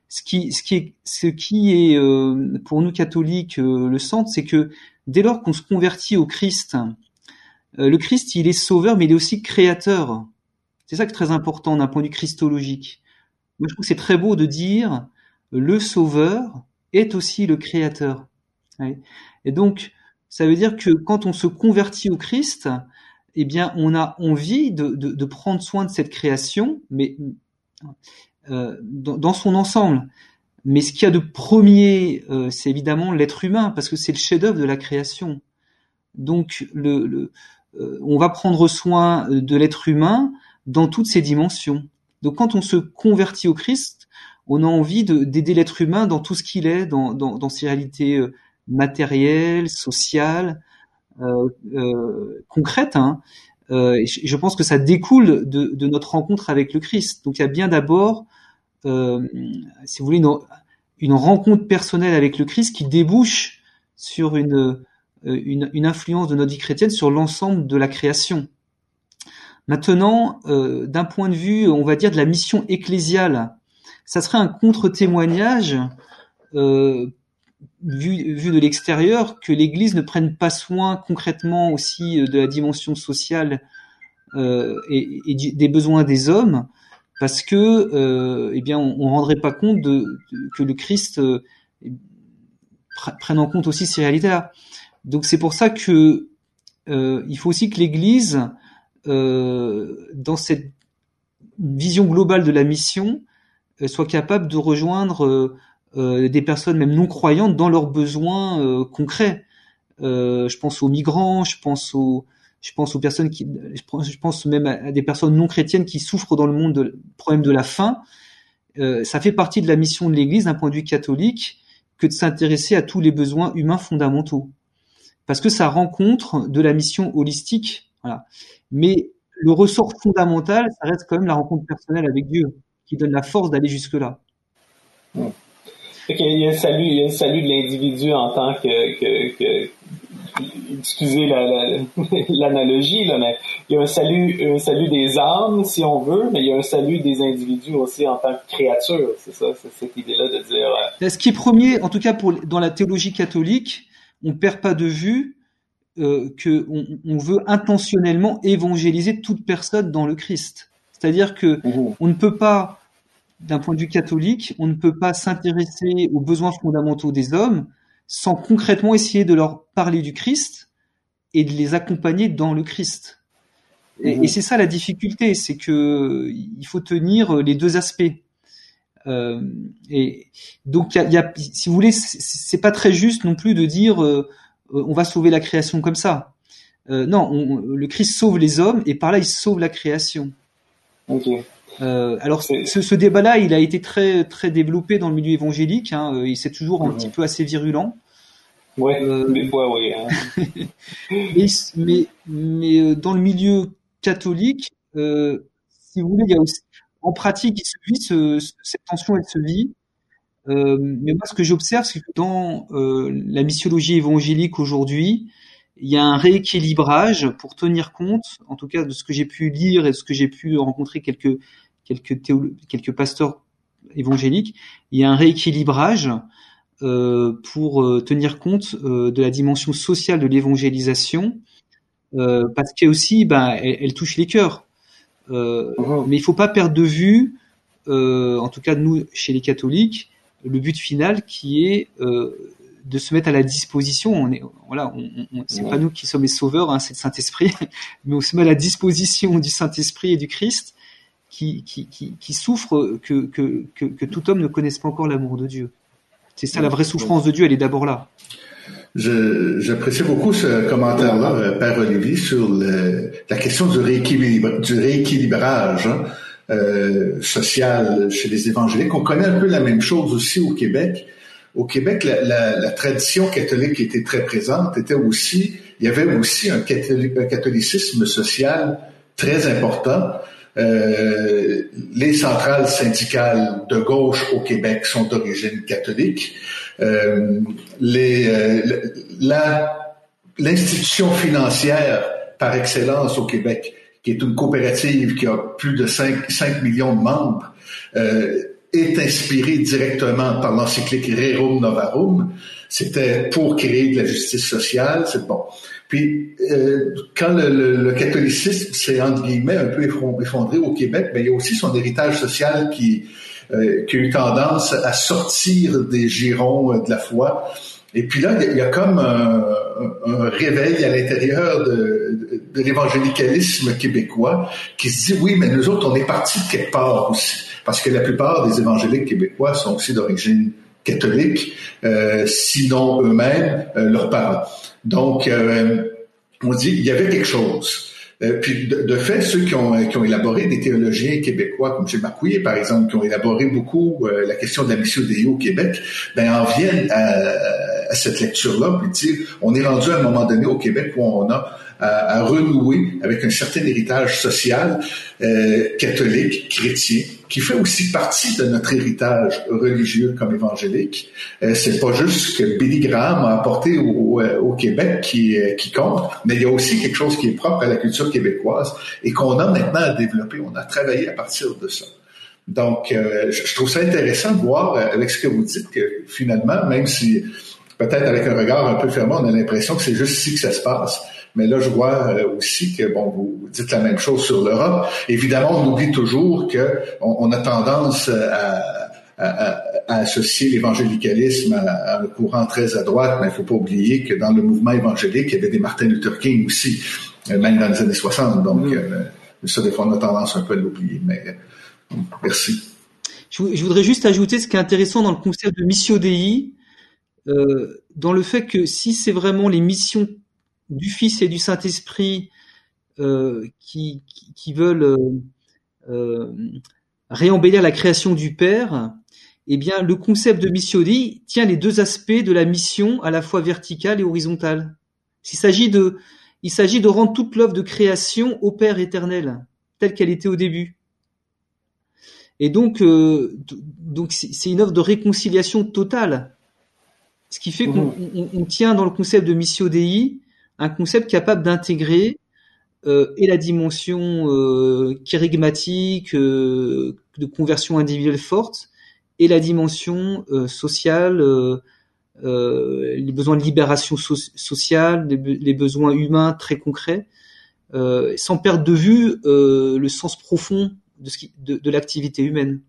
ce qui, ce qui est, ce qui est euh, pour nous catholiques euh, le centre, c'est que dès lors qu'on se convertit au Christ, euh, le Christ il est sauveur, mais il est aussi créateur. C'est ça qui est très important d'un point de vue christologique. Moi, je trouve que c'est très beau de dire le Sauveur est aussi le Créateur. Et donc, ça veut dire que quand on se convertit au Christ, eh bien, on a envie de, prendre soin de cette création, mais euh, dans, son ensemble. Mais ce qu'il y a de premier, euh, c'est évidemment l'être humain, parce que c'est le chef-d'œuvre de la création. Donc, euh, on va prendre soin de l'être humain dans toutes ses dimensions. Donc quand on se convertit au Christ, on a envie d'aider l'être humain dans tout ce qu'il est, dans, ses réalités matérielles, sociales, euh, euh, concrètes. Hein. Euh, je pense que ça découle de, notre rencontre avec le Christ. Donc il y a bien d'abord, si vous voulez, une, rencontre personnelle avec le Christ qui débouche sur une, influence de notre vie chrétienne sur l'ensemble de la création. Maintenant, d'un point de vue, on va dire, de la mission ecclésiale, ça serait un contre-témoignage, euh, vu, vu de l'extérieur, que l'Église ne prenne pas soin concrètement aussi euh, de la dimension sociale euh, et, des besoins des hommes, parce que, euh, eh bien, on, on rendrait pas compte de, que le Christ euh, prenne en compte aussi ces réalités-là. Donc c'est pour ça que il faut aussi que l'Église dans cette vision globale de la mission, soit capable de rejoindre des personnes même non croyantes dans leurs besoins concrets. je pense aux migrants, je pense aux, je pense aux personnes qui, je pense, même à, des personnes non chrétiennes qui souffrent dans le monde de problème de la faim. Euh, ça fait partie de la mission de l'Église d'un point de vue catholique que de s'intéresser à tous les besoins humains fondamentaux, parce que ça rencontre de la mission holistique. Voilà. Mais le ressort fondamental, ça reste quand même la rencontre personnelle avec Dieu, qui donne la force d'aller jusque-là. Hmm. Il, y a un salut, il y a un salut de l'individu en tant que, que, que excusez l'analogie, là, mais il y a un salut, un salut des âmes, si on veut, mais il y a un salut des individus aussi en tant que créature. C'est ça, c'est cette idée-là de dire. Euh... Ce qui est premier, en tout cas pour, dans la théologie catholique, on perd pas de vue euh, que on, on, veut intentionnellement évangéliser toute personne dans le Christ. C'est-à-dire que mmh. on ne peut pas d'un point de vue catholique, on ne peut pas s'intéresser aux besoins fondamentaux des hommes sans concrètement essayer de leur parler du Christ et de les accompagner dans le Christ. Et, et c'est ça la difficulté, c'est que il faut tenir les deux aspects. Euh, et donc, il y a, il y a- si vous voulez, c'est- pas très juste non plus de dire euh, euh, on va sauver la création comme ça. Euh, non, on- le Christ sauve les hommes et par là il sauve la création. Euh, alors ce, ce débat-là, il a été très très développé dans le milieu évangélique. Hein, euh, il c'est toujours un petit peu assez virulent. Ouais, Euh, des fois, oui. hein. Et- mais mais euh, dans le milieu catholique, euh, si vous voulez, il y a aussi, en pratique, il se vit ce- ce- cette tension, elle se vit. Euh, mais moi, ce que j'observe, c'est que dans euh, la missiologie évangélique aujourd'hui, il y a un rééquilibrage pour tenir compte, en tout cas de ce que j'ai pu lire et de ce que j'ai pu rencontrer quelques quelques théolo- quelques pasteurs évangéliques. Il y a un rééquilibrage euh, pour euh, tenir compte euh, de la dimension sociale de l'évangélisation, euh, parce qu'elle aussi, ben, elle, elle touche les cœurs. Euh, mais il faut pas perdre de vue, euh, en tout cas nous chez les catholiques, le but final qui est euh, de se mettre à la disposition. On est, voilà, on, on, c'est Ouais. pas nous qui sommes les sauveurs, hein, c'est le Saint Esprit, mais on se met à la disposition du Saint Esprit et du Christ, qui, qui, qui, qui souffre que, que, que, tout homme ne connaisse pas encore l'amour de Dieu. C'est ça la vraie souffrance de Dieu, elle est d'abord là. J'apprécie beaucoup ce commentaire-là, euh, Père Olivier, sur le- la question du, rééquilibre, du rééquilibrage hein, euh, social chez les évangéliques. On connaît un peu la même chose aussi au Québec. Au Québec, la, la- tradition catholique qui était très présente était aussi, il y avait aussi un catholicisme social très important. Euh, les centrales syndicales de gauche au Québec sont d'origine catholique. Euh, les, euh, la, l'institution financière par excellence au Québec, qui est une coopérative qui a plus de 5, 5 millions de membres, euh, est inspirée directement par l'encyclique Rerum Novarum. C'était pour créer de la justice sociale, c'est bon. Puis, euh, quand le, le, le catholicisme s'est, entre guillemets, un peu effondré au Québec, ben, il y a aussi son héritage social qui, euh, qui a eu tendance à sortir des girons euh, de la foi. Et puis là, il y a, comme un, un, réveil à l'intérieur de, de l'évangélicalisme québécois qui se dit, oui, mais nous autres, on est partis de quelque part aussi. Parce que la plupart des évangéliques québécois sont aussi d'origine catholique, euh, sinon eux-mêmes, euh, leurs parents. Donc, euh, on dit, il y avait quelque chose. Euh, puis de, de, fait, ceux qui ont, qui ont élaboré des théologiens québécois, comme Gilles Marcouillet, par exemple, qui ont élaboré beaucoup euh, la question de la mission Dei au Québec, ben en viennent à, à cette lecture-là, puis dire, on est rendu à un moment donné au Québec où on a à, à renouer avec un certain héritage social euh, catholique, chrétien, qui fait aussi partie de notre héritage religieux comme évangélique. Euh, c'est pas juste que Billy Graham a apporté au, au, au Québec qui, qui compte, mais il y a aussi quelque chose qui est propre à la culture québécoise et qu'on a maintenant à développer. On a travaillé à partir de ça. Donc, euh, je trouve ça intéressant de voir avec ce que vous dites que finalement, même si peut-être avec un regard un peu fermé, on a l'impression que c'est juste ici que ça se passe. Mais là, je vois aussi que, bon, vous dites la même chose sur l'Europe. Évidemment, on oublie toujours que on, on a tendance à, à, à associer l'évangélicalisme à, à, un courant très à droite, mais il ne faut pas oublier que dans le mouvement évangélique, il y avait des Martin Luther King aussi, même dans les années 60. Donc, mmh. euh, ça, des fois, on a tendance un peu à l'oublier. Mais euh, merci. Je, je, voudrais juste ajouter ce qui est intéressant dans le concept de Missio Dei, euh, dans le fait que si c'est vraiment les missions du Fils et du Saint-Esprit euh, qui, qui, qui, veulent euh, euh, réembellir la création du Père, eh bien, le concept de Missio Dei tient les deux aspects de la mission, à la fois verticale et horizontale. Il s'agit de, il s'agit de rendre toute l'œuvre de création au Père éternel, telle qu'elle était au début. Et donc, euh, donc c'est une œuvre de réconciliation totale. Ce qui fait qu'on on, on tient dans le concept de Missio Dei un concept capable d'intégrer euh, et la dimension euh, euh, de conversion individuelle forte et la dimension euh, sociale, euh, les besoins de libération so sociale, les, be les, besoins humains très concrets, sans perdre de vue le sens profond de l'activité humaine.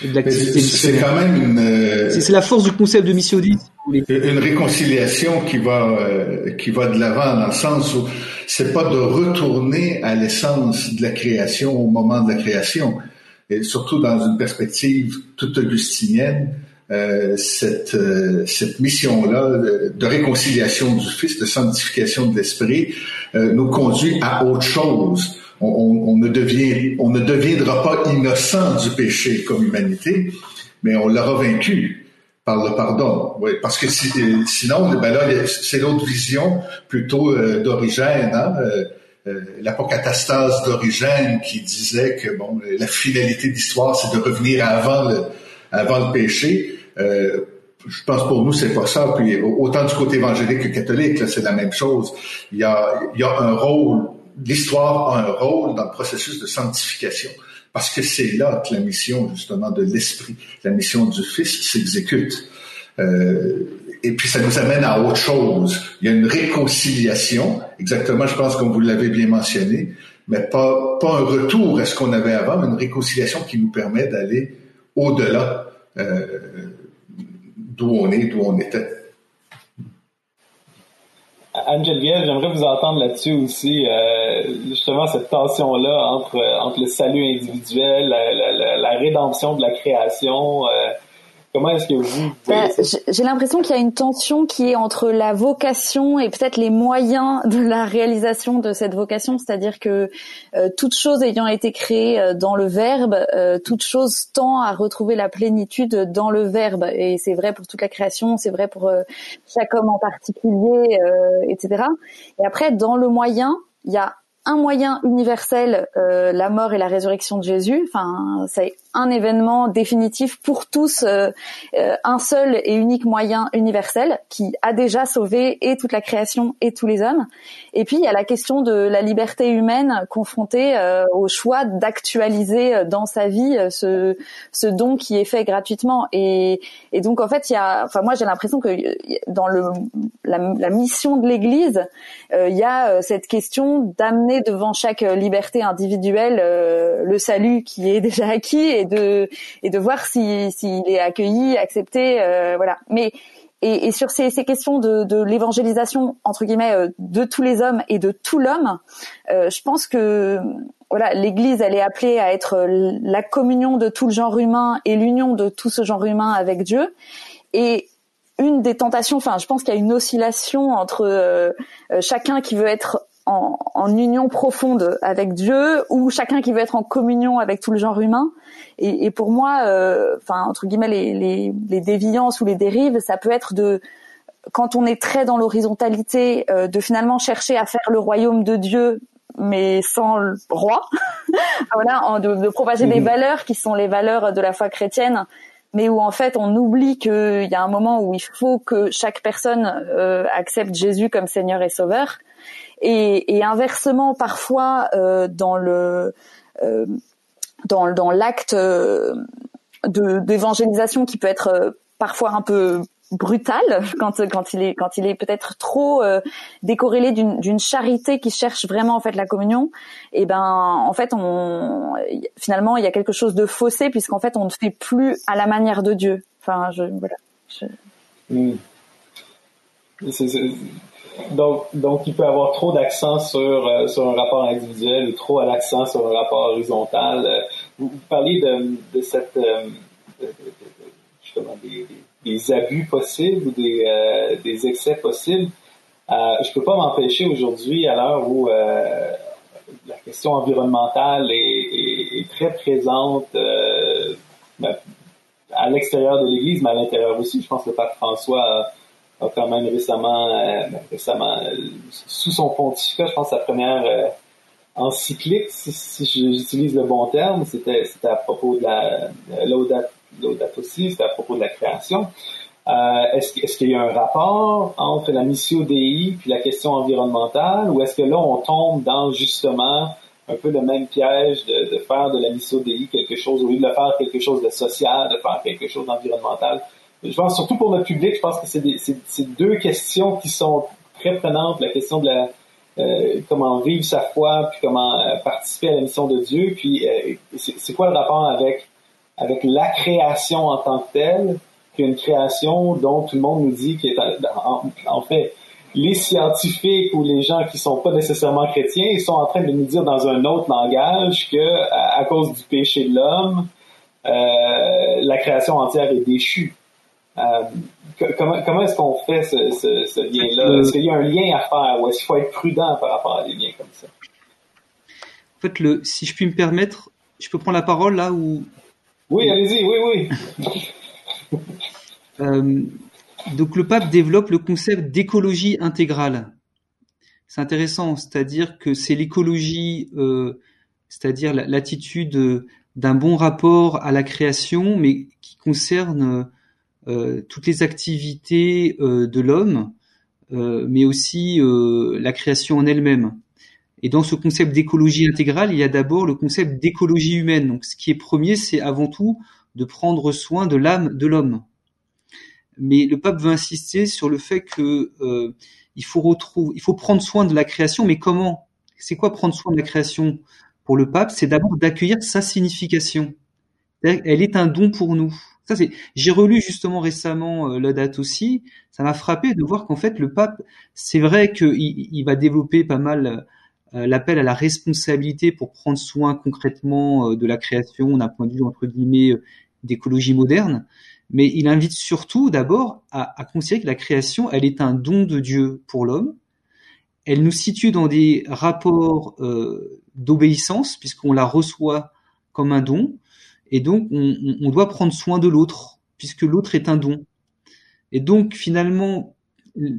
C'est quand même une. Euh, c'est la force du concept de mission Une réconciliation qui va euh, qui va de l'avant dans le sens où c'est pas de retourner à l'essence de la création au moment de la création, et surtout dans une perspective toute augustinienne. Euh, cette euh, cette mission là de, réconciliation du Fils, de sanctification de l'Esprit, nous conduit à autre chose on, ne devient, on ne deviendra pas innocent du péché comme humanité, mais on l'aura vaincu par le pardon. Oui, parce que sinon, ben là, c'est l'autre vision plutôt euh, d'origine, hein, euh, euh, l'apocatastase d'origine qui disait que bon, la finalité de l'histoire, c'est de revenir avant le, avant le péché. je pense pour nous, c'est pas ça. Puis autant du côté évangélique que catholique, c'est la même chose. Il y a, il y a un rôle l'histoire a un rôle dans le processus de sanctification, parce que c'est là que la mission justement de l'Esprit, la mission du Fils s'exécute. Euh, et puis ça nous amène à autre chose. Il y a une réconciliation, exactement, je pense, comme vous l'avez bien mentionné, mais pas, pas un retour à ce qu'on avait avant, mais une réconciliation qui nous permet d'aller au-delà euh, d'où on est, d'où on était. Anne-Geneviève, j'aimerais vous entendre là-dessus aussi, euh, justement cette tension-là entre, entre le salut individuel, la rédemption de la création, euh, Comment est-ce que vous... Ben, j'ai l'impression qu'il y a une tension qui est entre la vocation et peut-être les moyens de la réalisation de cette vocation, c'est-à-dire que euh, toute chose ayant été créée euh, dans le Verbe, euh, toute chose tend à retrouver la plénitude dans le Verbe, et c'est vrai pour toute la création, c'est vrai pour chaque homme en particulier, etc. Et après, dans le moyen, il y a un moyen universel, la mort et la résurrection de Jésus. Enfin, c'est un événement définitif pour tous, euh, euh, un seul et unique moyen universel qui a déjà sauvé et toute la création et tous les hommes. Et puis il y a la question de la liberté humaine confrontée euh, au choix d'actualiser dans sa vie ce, ce don qui est fait gratuitement. Et, et donc en fait il y a, enfin moi j'ai l'impression que dans le la, la mission de l'Église, il y a cette question d'amener devant chaque liberté individuelle le salut qui est déjà acquis de et de voir s'il est accueilli, accepté, euh, voilà. Mais et, et, sur ces, ces questions de, de l'évangélisation entre guillemets euh, de tous les hommes et de tout l'homme, euh, je pense que voilà, l'Église elle est appelée à être la communion de tout le genre humain et l'union de tout ce genre humain avec Dieu. Et une des tentations, enfin, je pense qu'il y a une oscillation entre chacun qui veut être en, en, union profonde avec Dieu ou chacun qui veut être en communion avec tout le genre humain. Et, et pour moi, euh, enfin entre guillemets, les, les, les, déviances ou les dérives, ça peut être de quand on est très dans l'horizontalité, euh, de finalement chercher à faire le royaume de Dieu, mais sans le roi. voilà, de, de propager des valeurs qui sont les valeurs de la foi chrétienne, mais où en fait on oublie qu'il y a un moment où il faut que chaque personne euh, accepte Jésus comme Seigneur et Sauveur. Et, et inversement, parfois euh, dans le euh, dans, dans l'acte euh, d'évangélisation qui peut être euh, parfois un peu brutal quand quand il est quand il est peut-être trop euh, décorrélé d'une charité qui cherche vraiment en fait la communion et eh ben en fait on finalement il y a quelque chose de faussé puisqu'en fait on ne fait plus à la manière de Dieu enfin je voilà je... Hmm. Donc, donc, il peut avoir trop d'accent sur, euh, sur un rapport individuel ou trop à l'accent sur un rapport horizontal. Euh, vous, parlez de, de cette, euh, justement, des, des, abus possibles ou des, des excès possibles. je peux pas m'empêcher aujourd'hui, à l'heure où la question environnementale est, est, très présente ben, à l'extérieur de l'Église, mais à l'intérieur aussi. Je pense que le pape François a quand même récemment, euh, récemment euh, sous son pontificat, je pense sa première euh, encyclique, si, si j'utilise le bon terme, c'était à propos de la l'audate aussi, c'était à propos de la création. Euh, est-ce, est-ce qu'il y a un rapport entre la mission DI puis la question environnementale, ou est-ce que là on tombe dans justement un peu le même piège de, de faire de la mission DI quelque chose, au lieu de faire quelque chose de social, de faire quelque chose d'environnemental? Je pense surtout pour notre public, je pense que c'est deux questions qui sont très prenantes. La question de la euh, comment vivre sa foi, puis comment euh, participer à la mission de Dieu, puis euh, c'est quoi le rapport avec avec la création en tant que telle qu'une création dont tout le monde nous dit qu'elle est en, fait les scientifiques ou les gens qui sont pas nécessairement chrétiens, ils sont en train de nous dire dans un autre langage que à, cause du péché de l'homme, euh, la création entière est déchue. Euh, comment, comment est-ce qu'on fait ce, ce, ce lien-là? Est-ce qu'il y a un lien à faire ou est-ce qu'il faut être prudent par rapport à des liens comme ça? En fait, le, si je puis me permettre, je peux prendre la parole là ou? Oui, allez-y, oui, oui. euh, donc le pape développe le concept d'écologie intégrale. C'est intéressant, c'est-à-dire que c'est l'écologie, euh, c'est-à-dire l'attitude d'un bon rapport à la création, mais qui concerne euh, toutes les activités euh, de l'homme, euh, mais aussi la création en elle-même. Et dans ce concept d'écologie intégrale, il y a d'abord le concept d'écologie humaine. Donc, ce qui est premier, c'est avant tout de prendre soin de l'âme de l'homme. Mais le pape veut insister sur le fait que faut retrouver, il faut prendre soin de la création. Mais comment? C'est quoi prendre soin de la création? Pour le pape, c'est d'abord d'accueillir sa signification. Elle est un don pour nous. Ça c'est, j'ai relu justement récemment euh, la date aussi. Ça m'a frappé de voir qu'en fait le pape, c'est vrai qu'il il va développer pas mal euh, l'appel à la responsabilité pour prendre soin concrètement euh, de la création d'un point de vue entre guillemets d'écologie moderne, mais il invite surtout d'abord à, à, considérer que la création, elle est un don de Dieu pour l'homme. Elle nous situe dans des rapports d'obéissance puisqu'on la reçoit comme un don et donc, on, doit prendre soin de l'autre, puisque l'autre est un don. Et donc, finalement,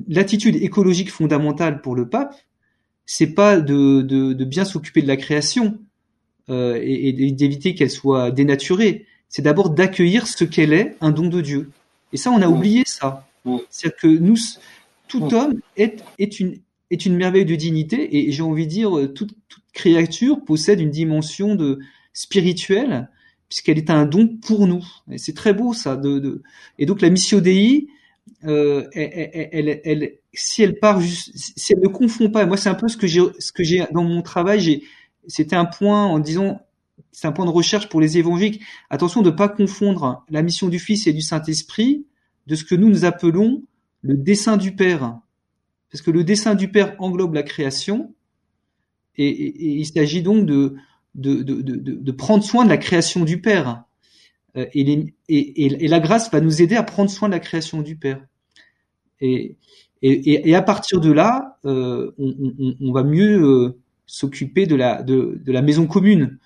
l'attitude écologique fondamentale pour le pape, c'est pas de, bien s'occuper de la création euh, et, d'éviter qu'elle soit dénaturée. C'est d'abord d'accueillir ce qu'elle est, un don de Dieu. Et ça, on a oublié ça. C'est-à-dire que nous, tout homme est, est une est une merveille de dignité et j'ai envie de dire toute, toute créature possède une dimension de spirituelle puisqu'elle est un don pour nous. Et c'est très beau ça. De, de... Et donc la mission Dei, euh, elle, elle, elle, si elle part, si elle ne confond pas, moi c'est un peu ce que j'ai, ce que j'ai dans mon travail, c'était un point en disant, c'est un point de recherche pour les évangéliques. Attention de ne pas confondre la mission du Fils et du Saint Esprit de ce que nous nous appelons le dessein du Père, parce que le dessein du Père englobe la création, et, et il s'agit donc de de, de, de, prendre soin de la création du Père. Euh, et, et, et, la grâce va nous aider à prendre soin de la création du Père. Et, et, à partir de là, euh, on, va mieux euh, s'occuper de la, de, de, la maison commune.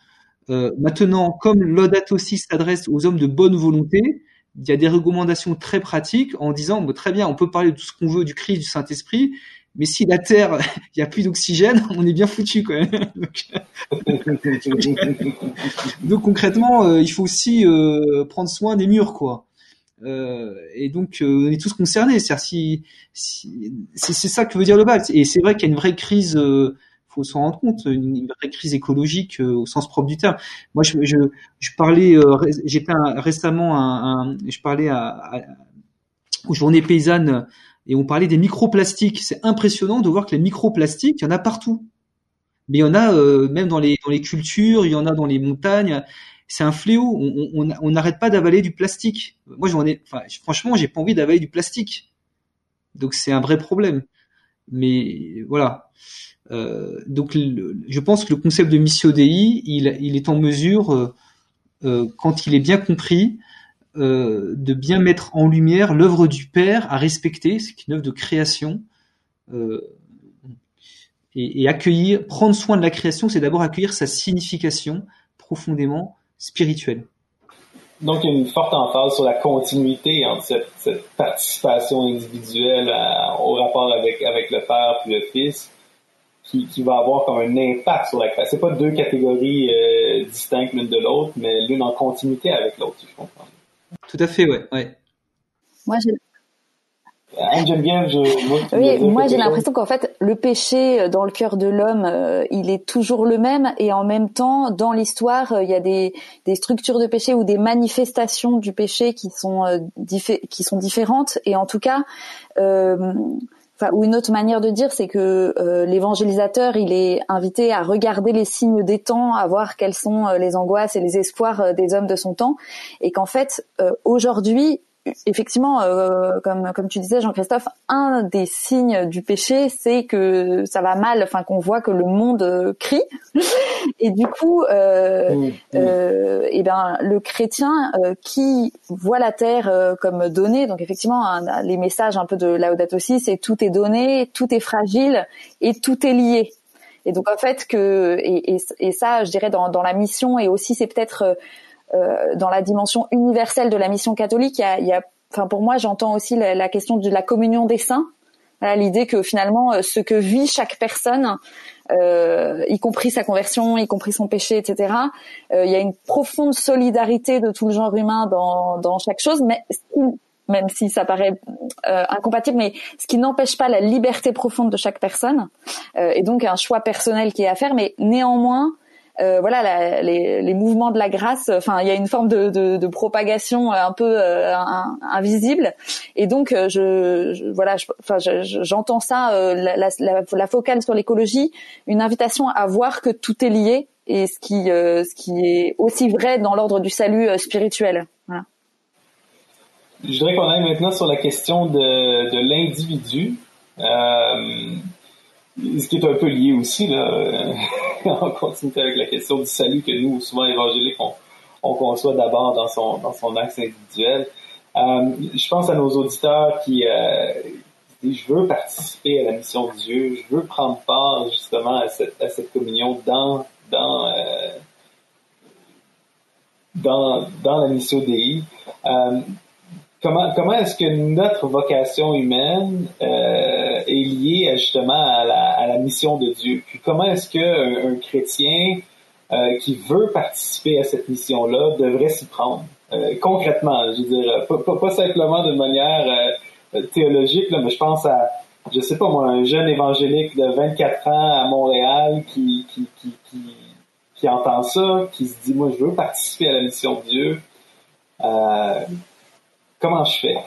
Maintenant, comme l'Audato aussi s'adresse aux hommes de bonne volonté, il y a des recommandations très pratiques en disant très bien, on peut parler de tout ce qu'on veut du Christ, du Saint-Esprit, mais si la Terre, il n'y a plus d'oxygène, on est bien foutu quand même. donc, concrètement, euh, il faut aussi euh, prendre soin des murs, quoi. Euh, et donc, on est tous concernés. C'est ça que veut dire le bac. Et c'est vrai qu'il y a une vraie crise. faut s'en rendre compte, une, vraie crise écologique au sens propre du terme. Moi, je, je, je parlais, j'étais récemment, je parlais à, à, aux journées paysannes et on parlait des microplastiques. C'est impressionnant de voir que les microplastiques, il y en a partout. Mais il y en a euh, même dans les, dans les cultures, il y en a dans les montagnes. C'est un fléau. On n'arrête pas d'avaler du plastique. Moi, j'en ai, enfin, franchement, j'ai pas envie d'avaler du plastique. Donc c'est un vrai problème. Mais voilà. Euh, donc je pense que le concept de Missio Dei, il, est en mesure, euh quand il est bien compris, euh, de bien mettre en lumière l'œuvre du Père à respecter, c'est une œuvre de création. Euh, et, accueillir, prendre soin de la création, c'est d'abord accueillir sa signification profondément spirituelle. Donc, il y a une forte emphase sur la continuité entre cette, participation individuelle au rapport avec, avec le Père puis le Fils, qui, va avoir comme un impact sur la création. C'est pas deux catégories euh, distinctes l'une de l'autre, mais l'une en continuité avec l'autre, je comprends. Tout à fait, ouais. ouais. Moi, j'ai je, oui, moi j'ai l'impression qu'en fait le péché euh, dans le cœur de l'homme, euh, il est toujours le même et en même temps dans l'histoire euh, il y a des, des structures de péché ou des manifestations du péché qui sont qui sont différentes et en tout cas ou une autre manière de dire, c'est que euh, l'évangélisateur, il est invité à regarder les signes des temps, à voir quelles sont euh, les angoisses et les espoirs des hommes de son temps, et qu'en fait, aujourd'hui, effectivement, euh, comme comme tu disais, Jean-Christophe, un des signes du péché, c'est que ça va mal, enfin qu'on voit que le monde euh, crie, et du coup, euh, mmh, mmh. Euh, et ben le chrétien qui voit la terre comme donnée, donc effectivement, les messages un peu de Laudato aussi, c'est tout est donné, tout est fragile et tout est lié. Et donc en fait que et, et, et ça, je dirais dans, dans la mission et aussi c'est peut-être euh, dans la dimension universelle de la mission catholique, il y a, enfin pour moi, j'entends aussi la, question de la communion des saints. Voilà, l'idée que finalement, euh, ce que vit chaque personne, euh, y compris sa conversion, y compris son péché, etc. Euh, il y a une profonde solidarité de tout le genre humain dans, dans chaque chose, mais même si ça paraît euh, incompatible, mais ce qui n'empêche pas la liberté profonde de chaque personne, euh, et donc un choix personnel qui est à faire, mais néanmoins, euh, voilà les, mouvements de la grâce. Enfin, il y a une forme de, propagation un peu euh, invisible. Et donc, euh, je, voilà, enfin, j'entends ça, la, la, focale sur l'écologie, une invitation à voir que tout est lié et ce qui, ce qui est aussi vrai dans l'ordre du salut spirituel. Voilà. Je dirais qu'on aille maintenant sur la question de, de l'individu. Euh, ce qui est un peu lié aussi, là, en continuité avec la question du salut que nous, souvent évangéliques, on, on conçoit d'abord dans son, dans son axe individuel. Euh, je pense à nos auditeurs qui euh, disent, je veux participer à la mission de Dieu, je veux prendre part justement à cette, à cette communion dans, dans, euh, dans, la mission DI. Euh, comment, est-ce que notre vocation humaine euh, est liée justement à la, mission de Dieu? Puis comment est-ce qu'un un chrétien euh, qui veut participer à cette mission-là devrait s'y prendre? Euh, concrètement, je veux dire, pas, pas, pas simplement de manière euh, théologique, là, mais je pense à, je sais pas moi, un jeune évangélique de 24 ans à Montréal qui, qui, qui, qui, entend ça, qui se dit, moi, je veux participer à la mission de Dieu. Euh, Comment je fais?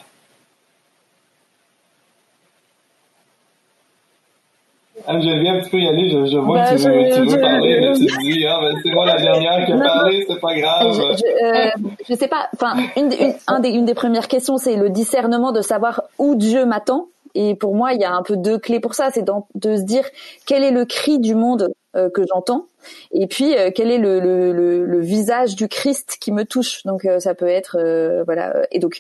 Anne-Geneviève, tu peux y aller, je, je vois que ben, tu, veux, tu veux parler, mais tu dis, ah, ben, c'est moi la dernière qui a parlé, c'est pas grave. Je, je, euh, je sais pas, enfin, une, une, un des, une des premières questions, c'est le discernement de savoir où Dieu m'attend. Et pour moi, il y a un peu deux clés pour ça, c'est de se dire quel est le cri du monde? Euh, que j'entends, et puis euh, quel est le, le, visage du Christ qui me touche? Donc euh, ça peut être voilà. Et donc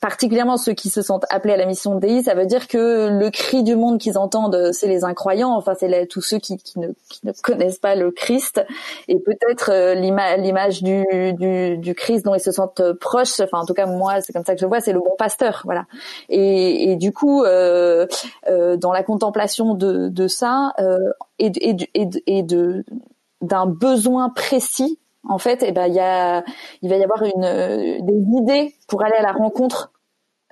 particulièrement ceux qui se sentent appelés à la mission de DI, ça veut dire que le cri du monde qu'ils entendent, c'est les incroyants, enfin c'est tous ceux qui, ne, connaissent pas le Christ, et peut-être euh, l'image du, Christ dont ils se sentent proches, enfin en tout cas moi c'est comme ça que je vois, c'est le bon pasteur, voilà. Et, du coup, euh, euh, dans la contemplation de, ça, et, d'un besoin précis en fait, eh ben, il va y avoir une, des idées pour aller à la rencontre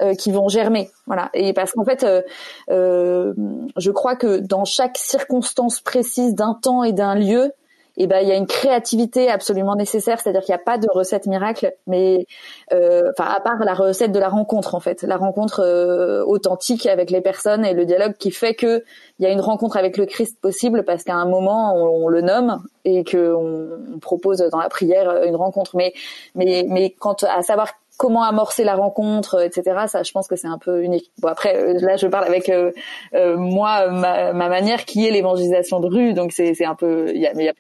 euh, qui vont germer. Voilà. Et parce qu'en fait, euh, euh, je crois que dans chaque circonstance précise d'un temps et d'un lieu, eh ben il y a une créativité absolument nécessaire, c'est-à-dire qu'il n'y a pas de recette miracle, mais euh, enfin à part la recette de la rencontre en fait, la rencontre euh, authentique avec les personnes et le dialogue qui fait que il y a une rencontre avec le Christ possible parce qu'à un moment on, le nomme et que on, propose dans la prière une rencontre, mais mais mais quant à savoir comment amorcer la rencontre, etc. Ça, je pense que c'est un peu unique. Bon après, euh, là, je parle avec euh, euh, moi ma, ma, manière qui est l'évangélisation de rue, donc c'est un peu y a mais y a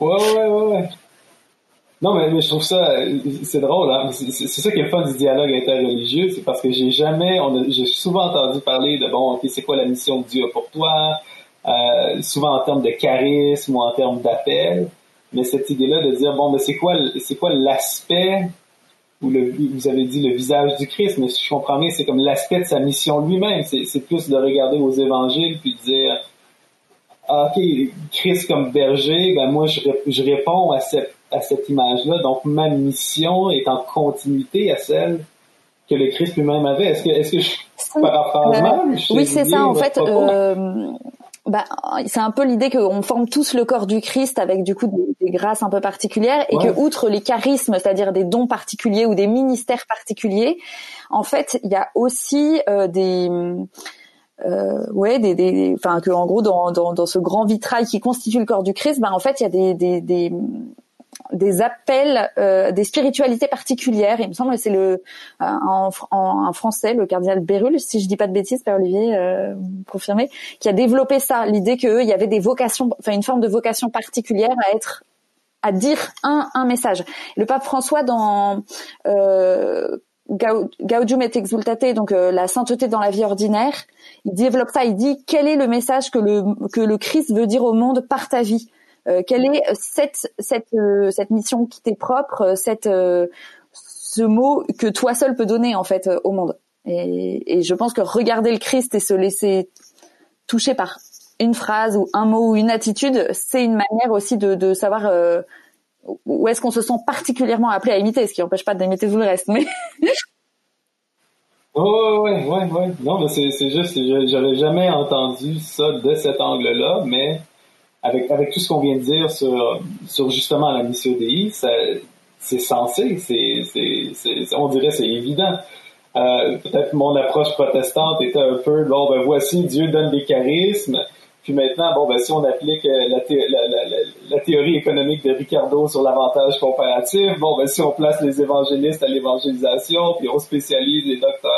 ouais ouais ouais ouais. Non mais, mais je trouve ça c'est drôle hein. C'est ça qui est fun du dialogue interreligieux, c'est parce que j'ai jamais j'ai souvent entendu parler de bon ok c'est quoi la mission de Dieu pour toi, euh, souvent en termes de charisme ou en termes d'appel. Mais cette idée-là de dire bon mais c'est quoi c'est quoi l'aspect ou le, vous avez dit le visage du Christ, mais si je comprends bien, c'est comme l'aspect de sa mission lui-même. C'est plus de regarder aux évangiles puis de dire, ah, ok, Christ comme berger, ben moi je, je réponds à cette, à cette image-là. Donc ma mission est en continuité à celle que le Christ lui-même avait. Est-ce que, est-ce que je paraphrase mal? Oui, c'est ça. En fait, euh, bah, c'est un peu l'idée qu'on forme tous le corps du Christ avec du coup des, grâces un peu particulières et que outre les charismes, c'est-à-dire des dons particuliers ou des ministères particuliers, en fait, il y a aussi euh, des euh, ouais, des, des, enfin que en gros dans, dans, dans ce grand vitrail qui constitue le corps du Christ, ben en fait il y a des, des, des des appels, euh, des spiritualités particulières. Il me semble que c'est le en, en, français le cardinal Bérulle, si je dis pas de bêtises, Père Olivier, euh, confirmé, qui a développé ça, l'idée qu'il y avait des vocations, enfin une forme de vocation particulière à être à dire un, un message. Le pape François dans euh, Gaudium et Exultate, donc euh, la sainteté dans la vie ordinaire, il développe ça. Il dit quel est le message que le que le Christ veut dire au monde par ta vie? Euh, quelle est cette cette euh, cette mission qui t'est propre, cette ce mot que toi seul peux donner en fait au monde? Et, je pense que regarder le Christ et se laisser toucher par une phrase ou un mot ou une attitude, c'est une manière aussi de, de savoir euh, où est-ce qu'on se sent particulièrement appelé à imiter, ce qui n'empêche pas d'imiter tout le reste. Mais Oh, ouais, ouais. Non, mais c'est, c'est juste, j'avais jamais entendu ça de cet angle-là, mais avec, avec tout ce qu'on vient de dire sur, sur justement la mission DI, c'est censé, c'est, on dirait c'est évident. Euh, peut-être mon approche protestante était un peu, bon, ben voici, Dieu donne des charismes, puis maintenant, bon, ben, si on applique euh, la, théorie économique de Ricardo sur l'avantage comparatif, bon, ben, si on place les évangélistes à l'évangélisation, puis on spécialise les docteurs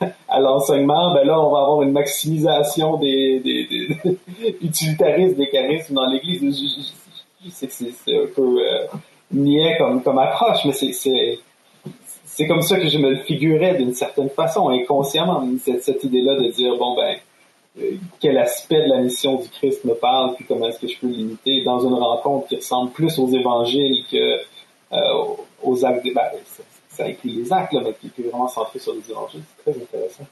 à, l'enseignement, ben là, on va avoir une maximisation des, des, des utilitaristes des charismes dans l'Église. C'est un peu euh, niais comme, comme approche, mais c'est comme ça que je me le figurais d'une certaine façon, inconsciemment, cette, cette idée-là de dire, bon, ben, euh, quel aspect de la mission du Christ me parle, puis comment est-ce que je peux l'imiter dans une rencontre qui ressemble plus aux évangiles que euh, aux actes. Ben, ça, inclut les actes, là, mais qui est vraiment centré sur les évangiles. C'est très intéressant.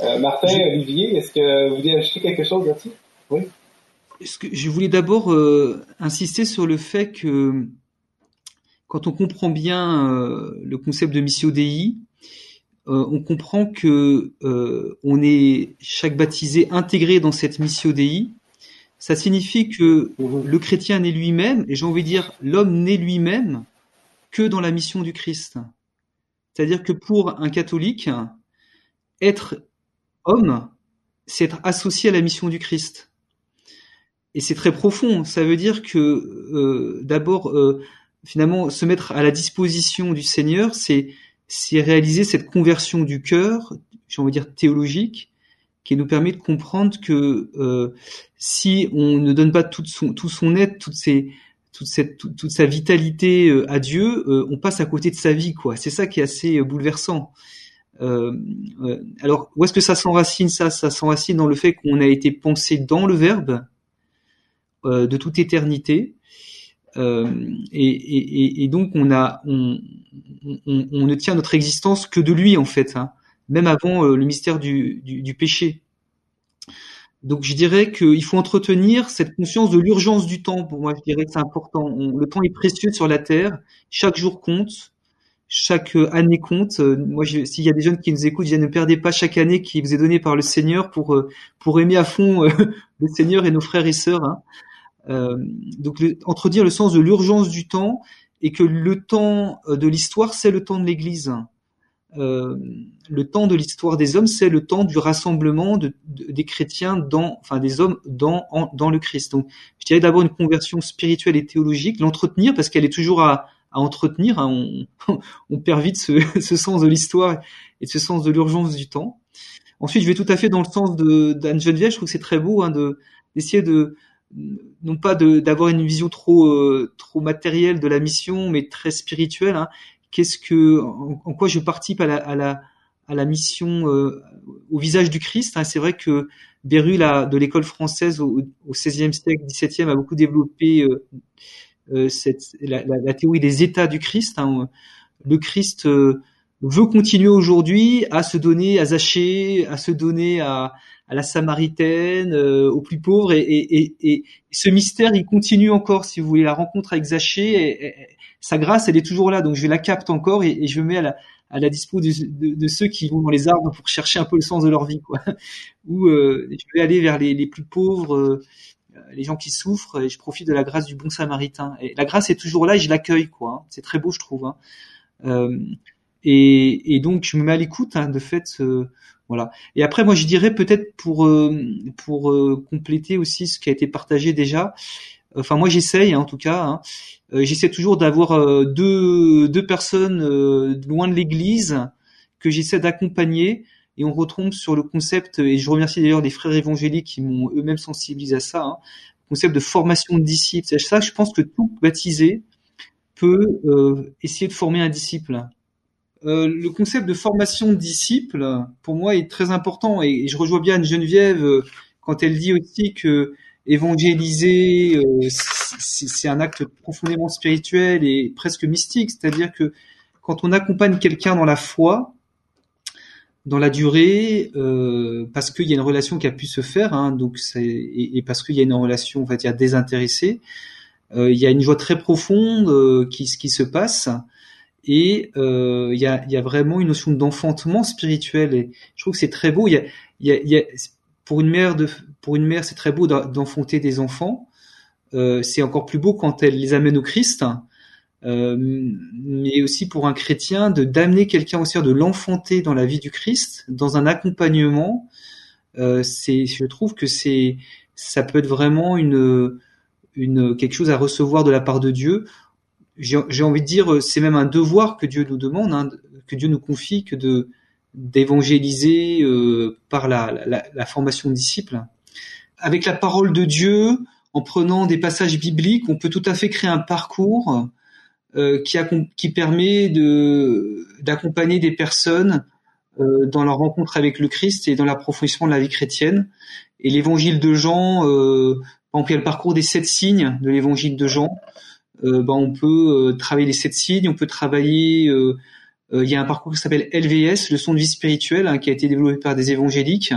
Euh, Martin, Olivier, est-ce que vous voulez ajouter quelque chose là-dessus? Oui. que je voulais d'abord euh, insister sur le fait que quand on comprend bien euh, le concept de missio Dei, on comprend que on est chaque baptisé intégré dans cette missio Dei. Ça signifie que le chrétien n'est lui-même, et j'ai envie de dire l'homme n'est lui-même que dans la mission du Christ. C'est-à-dire que pour un catholique, être homme, c'est être associé à la mission du Christ. Et c'est très profond. Ça veut dire que euh, d'abord, finalement, se mettre à la disposition du Seigneur, c'est c'est réaliser cette conversion du cœur, j'ai envie de dire théologique, qui nous permet de comprendre que euh, si on ne donne pas tout son, tout son être, toute, ses, toute, cette, toute, sa vitalité euh, à Dieu, euh, on passe à côté de sa vie. quoi. C'est ça qui est assez bouleversant. alors, où est-ce que ça s'enracine Ça, ça s'enracine dans le fait qu'on a été pensé dans le Verbe de toute éternité, euh, et, donc on a, on, on, ne tient notre existence que de lui en fait, hein, même avant euh, le mystère du, du, péché. Donc je dirais qu'il faut entretenir cette conscience de l'urgence du temps. Pour moi, je dirais que c'est important. le temps est précieux sur la terre. Chaque jour compte. Chaque euh, année compte. Moi, s'il y a des jeunes qui nous écoutent, je ne perdez pas chaque année qui vous est donnée par le Seigneur pour pour aimer à fond le Seigneur et nos frères et sœurs. Hein. Euh, donc entretenir le sens de l'urgence du temps et que le temps euh, de l'histoire, c'est le temps de l'Église. Euh, le temps de l'histoire des hommes, c'est le temps du rassemblement de, des chrétiens dans, enfin des hommes dans dans le Christ. Donc, je dirais d'abord une conversion spirituelle et théologique, l'entretenir parce qu'elle est toujours à, à entretenir. Hein. On, on, perd vite ce, ce sens de l'histoire et ce sens de l'urgence du temps. Ensuite, je vais tout à fait dans le sens d'Anne Geneviève. Je trouve que c'est très beau hein, de d'essayer de non pas d'avoir une vision trop euh, trop matérielle de la mission, mais très spirituelle. Hein. Qu'est-ce que, en, quoi je participe à la, à la, à la mission euh, au visage du Christ. Hein. C'est vrai que Béru, de l'école française au, XVIe siècle, XVIIe, a beaucoup développé euh, cette, la, la, théorie des états du Christ. Hein. Le Christ veut continuer aujourd'hui à se donner à Zachée, à se donner à, à la Samaritaine, euh, aux plus pauvres, et, et, et, ce mystère, il continue encore. Si vous voulez, la rencontre avec Zachée, sa grâce, elle est toujours là. Donc je la capte encore et, je me mets à la, à la dispo de, de, ceux qui vont dans les arbres pour chercher un peu le sens de leur vie, quoi. Ou euh, je vais aller vers les, les plus pauvres, euh, les gens qui souffrent, et je profite de la grâce du bon Samaritain. Et la grâce est toujours là et je l'accueille, quoi. Hein. C'est très beau, je trouve. Hein. Euh, et, et, donc je me mets à l'écoute hein, de fait Voilà. Et après, moi, je dirais peut-être pour pour compléter aussi ce qui a été partagé déjà. Enfin, moi, j'essaye, hein, en tout cas. Hein, j'essaie toujours d'avoir deux deux personnes loin de l'Église que j'essaie d'accompagner et on retombe sur le concept, et je remercie d'ailleurs les frères évangéliques qui m'ont eux-mêmes sensibilisé à ça, hein, concept de formation de disciples. Ça, je pense que tout baptisé peut euh, essayer de former un disciple. Euh, le concept de formation de disciple, pour moi, est très important, et, je rejoins bien Geneviève euh, quand elle dit aussi que évangéliser, euh, c'est un acte profondément spirituel et presque mystique, c'est-à-dire que quand on accompagne quelqu'un dans la foi, dans la durée, parce qu'il y a une relation qui a pu se faire, hein, donc c'est et, parce qu'il y a une relation, on va dire désintéressée, euh, il y a une joie très profonde qui, qui se passe, et euh, il y, a, vraiment une notion d'enfantement spirituel. Je trouve que c'est très beau. Pour une mère c'est très beau d'enfanter des enfants. Euh, c'est encore plus beau quand elle les amène au Christ. Euh, mais aussi pour un chrétien d'amener quelqu'un au de l'enfanter dans la vie du Christ, dans un accompagnement. Je trouve que ça peut être vraiment quelque chose à recevoir de la part de Dieu. J'ai envie de dire, c'est même un devoir que Dieu nous demande, hein, que Dieu nous confie, que de d'évangéliser euh, par la, la, formation de disciples. Avec la parole de Dieu, en prenant des passages bibliques, on peut tout à fait créer un parcours euh, qui, qui, permet de d'accompagner des personnes euh, dans leur rencontre avec le Christ et dans l'approfondissement de la vie chrétienne. Et l'évangile de Jean, euh, il y a le parcours des sept signes de l'évangile de Jean. Euh, ben, on peut euh, travailler les sept signes, on peut travailler. Euh, il y a un parcours qui s'appelle LVS, le son de vie spirituelle, hein, qui a été développé par des évangéliques.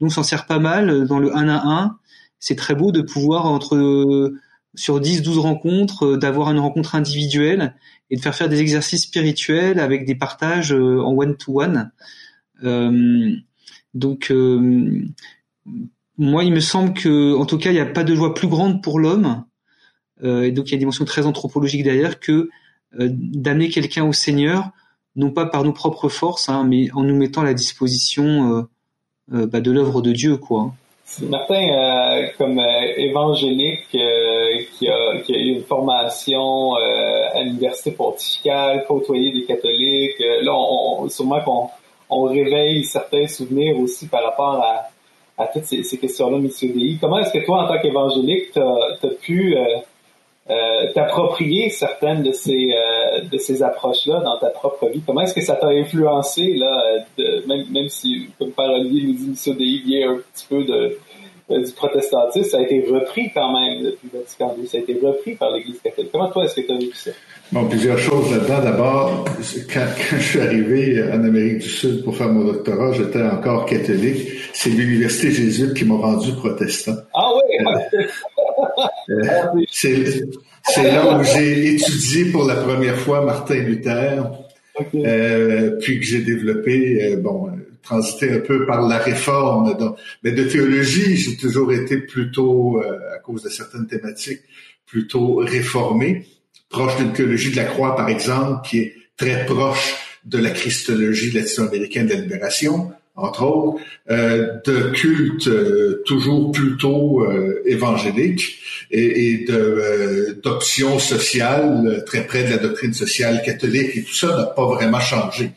Donc, s'en sert pas mal dans le 1 à 1. C'est très beau de pouvoir entre sur 10, 12 rencontres, euh, d'avoir une rencontre individuelle et de faire faire des exercices spirituels avec des partages euh, en one-to-one. Euh, donc, moi, il me semble que, en tout cas, il n'y a pas de joie plus grande pour l'homme, et donc il y a une dimension très anthropologique derrière, que d'amener quelqu'un au Seigneur, non pas par nos propres forces, hein, mais en nous mettant à la disposition bah, de l'œuvre de Dieu, quoi. Martin, comme évangélique, qui a, eu une formation euh, à l'université pontificale, côtoyer des catholiques. Euh, là, on, sûrement qu'on on réveille certains souvenirs aussi par rapport à, à toutes ces, questions-là, Monsieur DI. Comment est-ce que toi, en tant qu'évangélique, tu as, pu euh, euh, t'approprier certaines de ces euh, de ces approches-là dans ta propre vie. Comment est-ce que ça t'a influencé là, de, même, même si comme par Olivier nous dit, DI vient un petit peu de euh, du protestantisme, ça a été repris quand même depuis Vatican II. Ça a été repris par l'Église catholique. Comment toi, est-ce que tu as vécu ça? Bon, plusieurs choses là-dedans. D'abord, quand, quand, je suis arrivé en Amérique du Sud pour faire mon doctorat, j'étais encore catholique. C'est l'université jésuite qui m'a rendu protestant. Ah oui? Euh, euh, c'est là où j'ai étudié pour la première fois Martin Luther. Euh, puis que j'ai développé, euh, bon, transité un peu par la réforme. mais de théologie, j'ai toujours été plutôt, euh, à cause de certaines thématiques, plutôt réformé, proche d'une théologie de la croix, par exemple, qui est très proche de la christologie latino-américaine de la libération, entre autres, euh, de culte euh, toujours plutôt euh, évangélique et, et de d'options sociales très près de la doctrine sociale catholique et tout ça n'a pas vraiment changé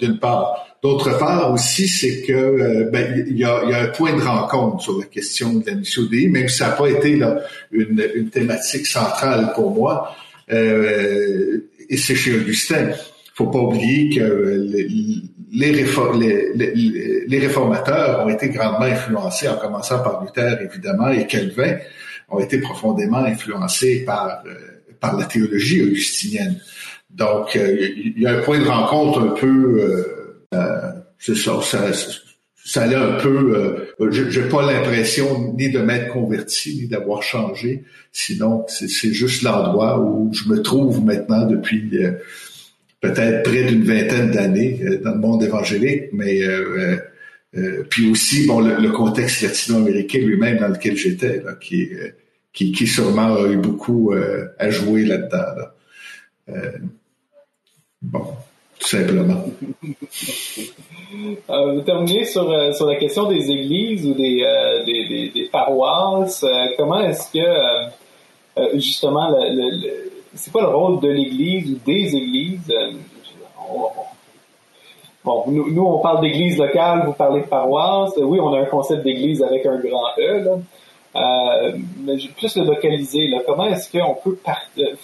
d'une part. D'autre part aussi, c'est que euh, ben, il y, a, y, a, un point de rencontre sur la question de la mission même si ça n'a pas été là, une, une, thématique centrale pour moi. Euh, et c'est chez Augustin. Faut pas oublier que les, réformateurs ont été grandement influencés, en commençant par Luther évidemment et Calvin, ont été profondément influencés par euh, la théologie augustinienne. Donc, euh, il y a un point de rencontre un peu euh, ça, ça, ça allait un peu. Euh, j'ai pas l'impression ni de m'être converti ni d'avoir changé. Sinon, c'est juste l'endroit où je me trouve maintenant depuis euh, peut-être près d'une vingtaine d'années euh, dans le monde évangélique, mais puis aussi bon le, contexte latino-américain lui-même dans lequel j'étais, qui, qui, qui sûrement a eu beaucoup à jouer là-dedans. Là. bon. Tout simplement. Euh, vous terminez sur, euh, sur la question des églises ou des, euh, des, des, paroisses. comment est-ce que, justement, le, c'est quoi le rôle de l'Église ou des églises? bon, nous, nous, on parle d'église locale, vous parlez de paroisse. Oui, on a un concept d'église avec un grand E, là. Euh, mais plus le localiser. Là. Comment est-ce qu'on peut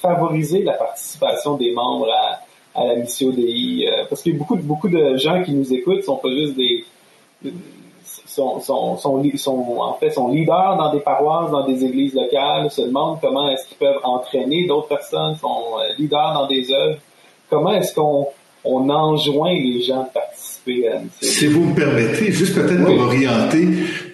favoriser la participation des membres à, à la mission DI. Euh, parce que beaucoup, beaucoup de gens qui nous écoutent sont pas juste des sont, sont, sont, sont, en fait sont leaders dans des paroisses, dans des églises locales, se demandent comment est-ce qu'ils peuvent entraîner d'autres personnes, sont euh, leaders dans des œuvres. Comment est-ce qu'on on enjoint les gens à participer à Si vous me permettez, juste peut-être pour orienter,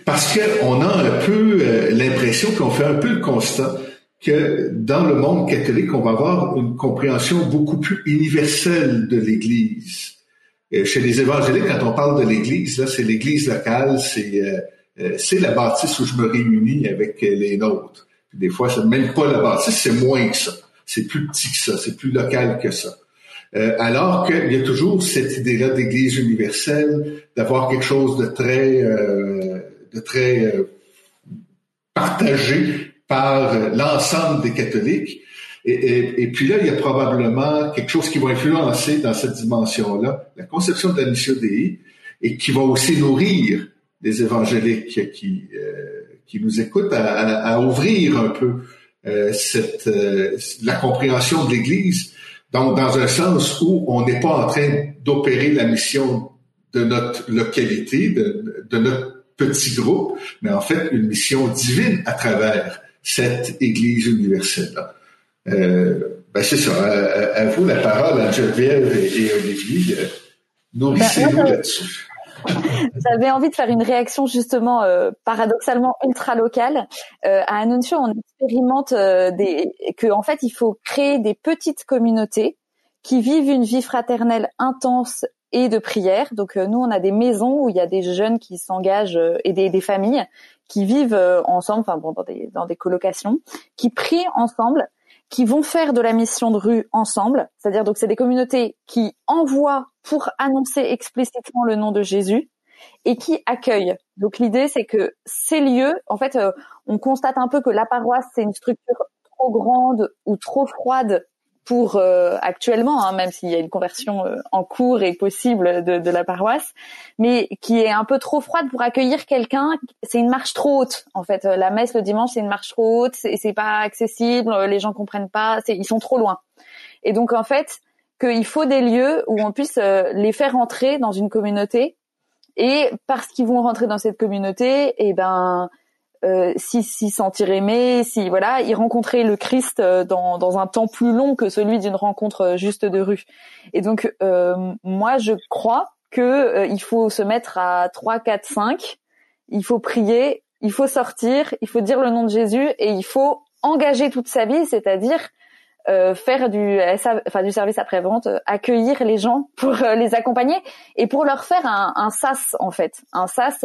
parce qu'on a un peu euh, l'impression qu'on fait un peu le constat que dans le monde catholique, on va avoir une compréhension beaucoup plus universelle de l'Église. Chez les évangéliques, quand on parle de l'Église, là, c'est l'Église locale, c'est euh, euh, c'est la bâtisse où je me réunis avec les nôtres. des fois, c'est même pas la bâtisse, c'est moins que ça. C'est plus petit que ça, c'est plus local que ça. Euh, alors qu'il y a toujours cette idée-là d'Église universelle, d'avoir quelque chose de très, de très partagé par euh, l'ensemble des catholiques. Et, puis là, il y a probablement quelque chose qui va influencer dans cette dimension-là, la conception de la Dei, et qui va aussi nourrir les évangéliques qui, euh, qui nous écoutent à, ouvrir un peu euh, cette, la compréhension de l'Église, donc dans un sens où on n'est pas en train d'opérer la mission de notre localité, de, de notre petit groupe, mais en fait une mission divine à travers cette Église universelle-là. Euh, ben c'est ça. À, vous la parole, à Geneviève et, Olivier. Euh, nourrissez-vous ben, là-dessus. J'avais envie de faire une réaction justement euh, paradoxalement ultra locale. Euh, à Annuncio, on expérimente euh, des, que en fait il faut créer des petites communautés qui vivent une vie fraternelle intense et de prière. Donc nous, on a des maisons où il y a des jeunes qui s'engagent et des, des, familles qui vivent euh, ensemble, enfin bon, dans des, dans des colocations, qui prient ensemble, qui vont faire de la mission de rue ensemble. C'est-à-dire donc c'est des communautés qui envoient pour annoncer explicitement le nom de Jésus et qui accueillent. Donc l'idée c'est que ces lieux, en fait, euh, on constate un peu que la paroisse c'est une structure trop grande ou trop froide pour euh, actuellement, hein, même s'il y a une conversion euh, en cours et possible de, de, la paroisse, mais qui est un peu trop froide pour accueillir quelqu'un. C'est une marche trop haute, en fait. La messe le dimanche, c'est une marche trop haute, c'est pas accessible, les gens comprennent pas, ils sont trop loin. Et donc en fait, qu'il faut des lieux où on puisse euh, les faire entrer dans une communauté, et parce qu'ils vont rentrer dans cette communauté, et eh ben euh, s'y sentir aimé, si voilà, y rencontrer le Christ euh, dans, dans un temps plus long que celui d'une rencontre euh, juste de rue. Et donc euh, moi je crois que il faut se mettre à 3 4 5, il faut prier, il faut sortir, il faut dire le nom de Jésus et il faut engager toute sa vie, c'est-à-dire faire du, enfin, du service après-vente, accueillir les gens pour les accompagner et pour leur faire un, un sas en fait, un sas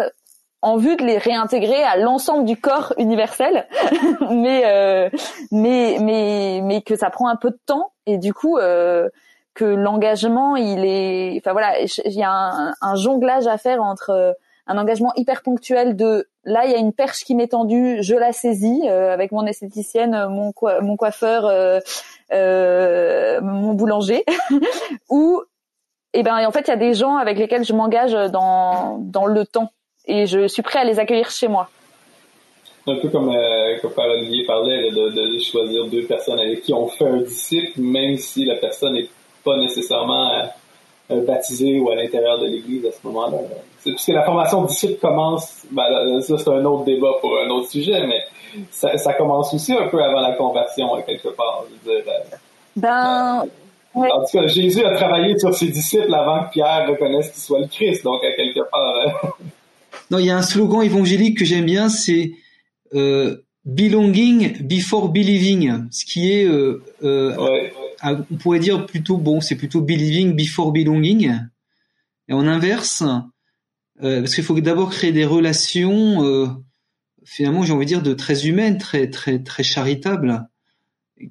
en vue de les réintégrer à l'ensemble du corps universel, mais, euh, mais mais mais que ça prend un peu de temps. Et du coup euh, que l'engagement il est, enfin voilà, il y a un, jonglage à faire entre euh, un engagement hyper ponctuel de là il y a une perche qui m'est tendue, je la saisis avec mon esthéticienne, mon mon coiffeur, mon boulanger, ou eh ben en fait il y a des gens avec lesquels je m'engage dans dans le temps et je suis prêt à les accueillir chez moi. Un peu comme, euh, comme Olivier parlait, de, de, choisir deux personnes avec qui on fait un disciple, même si la personne n'est pas nécessairement euh, euh, baptisée ou à l'intérieur de l'Église à ce moment-là. Puisque la formation de disciple commence, ben, ça c'est un autre débat pour un autre sujet, mais ça, ça commence aussi un peu avant la conversion, quelque part. Je veux dire, euh, ben, En tout cas, Jésus a travaillé sur ses disciples avant que Pierre reconnaisse qu'il soit le Christ, donc à quelque part. Non, il y a un slogan évangélique que j'aime bien, c'est euh, belonging before believing, ce qui est, euh, euh, on pourrait dire plutôt bon, c'est plutôt believing before belonging. Et en inverse, parce qu'il faut d'abord créer des relations, finalement, j'ai envie de dire de très humaines, très très très charitables,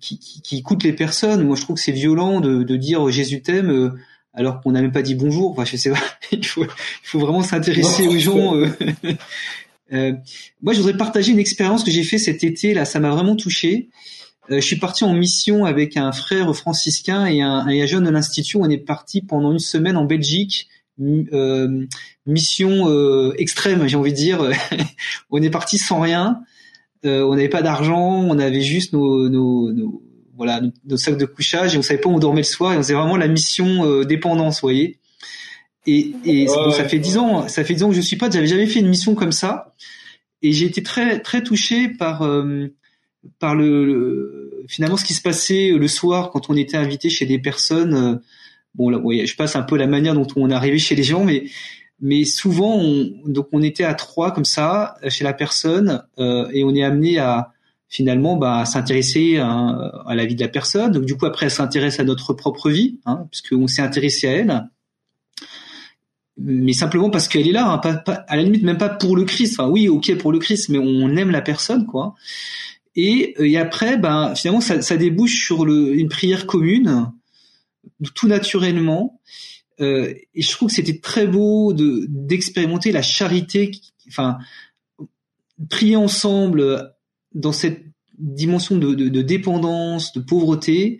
qui, qui, qui écoutent les personnes. Moi, je trouve que c'est violent de, de dire Jésus t'aime alors qu'on n'a même pas dit bonjour. Enfin, je sais pas. il faut, il faut vraiment s'intéresser aux gens. Euh. euh, moi, je voudrais partager une expérience que j'ai fait cet été. Là, ça m'a vraiment touché. Euh, je suis parti en mission avec un frère franciscain et un, un jeune de l'institut. On est parti pendant une semaine en Belgique. Euh, mission euh, extrême, j'ai envie de dire. on est parti sans rien. on n'avait pas d'argent. On avait juste nos, nos, nos voilà nos sacs de couchage et on savait pas où on dormait le soir et on faisait vraiment la mission euh, dépendance, vous voyez. Et, et ça fait dix ans, ça fait dix ans que je suis pas, j'avais jamais fait une mission comme ça et j'ai été très très touché par euh, par le, finalement ce qui se passait le soir quand on était invité chez des personnes. Euh, bon là, voyez, je passe un peu la manière dont on arrivé chez les gens, mais mais souvent on, donc on était à trois comme ça chez la personne et on est amené à finalement bah, s'intéresser à, la vie de la personne. Donc du coup après elle s'intéresse à notre propre vie, hein, puisqu'on s'est intéressé à elle, mais simplement parce qu'elle est là, hein, pas, à la limite même pas pour le Christ. Enfin oui, ok pour le Christ, mais on aime la personne quoi. Et, et après, bah, finalement ça, ça débouche sur le, une prière commune, tout naturellement. Euh, et je trouve que c'était très beau de d'expérimenter la charité, enfin prier ensemble dans cette dimension de, de, de dépendance, de pauvreté,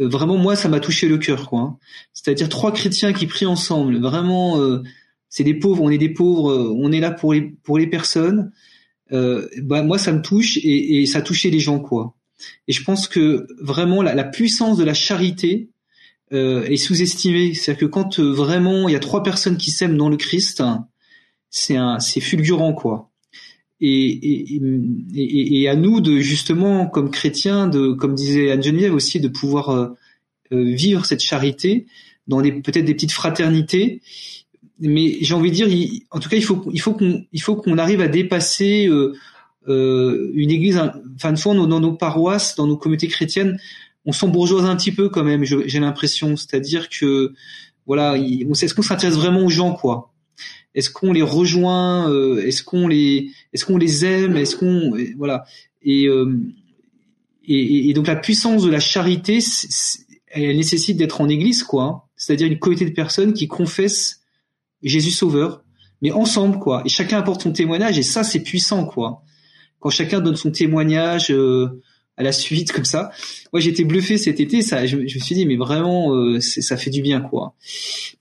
euh, vraiment moi ça m'a touché le cœur quoi. Hein. C'est-à-dire trois chrétiens qui prient ensemble, vraiment euh, c'est des pauvres, on est des pauvres, euh, on est là pour les pour les personnes. bah moi ça me touche et, et ça touchait les gens quoi. Et je pense que vraiment la, la puissance de la charité est sous-estimée. C'est-à-dire que quand vraiment il y a trois personnes qui s'aiment dans le Christ, c'est un c'est fulgurant quoi et, et, et, à nous de justement comme chrétiens de comme disait Anne Geneviève aussi de pouvoir euh, euh, vivre cette charité dans peut-être des petites fraternités. Mais j'ai envie de dire en tout cas il faut il faut qu'on il arrive à dépasser euh, euh une église enfin de fois dans nos paroisses dans nos communautés chrétiennes on s'embourgeoise un petit peu quand même j'ai l'impression. C'est-à-dire que voilà est-ce qu'on s'intéresse vraiment aux gens quoi? Est-ce qu'on les rejoint euh, Est-ce qu'on les est-ce qu'on les aime Est-ce qu'on voilà euh, et, et, donc la puissance de la charité, elle nécessite d'être en église quoi. C'est-à-dire une communauté de personnes qui confessent Jésus Sauveur, mais ensemble quoi. Et chacun apporte son témoignage et ça c'est puissant quoi. Quand chacun donne son témoignage. Euh, à la suite comme ça. Moi, j'étais bluffé cet été. Ça, je, me suis dit, mais vraiment, euh, ça fait du bien, quoi.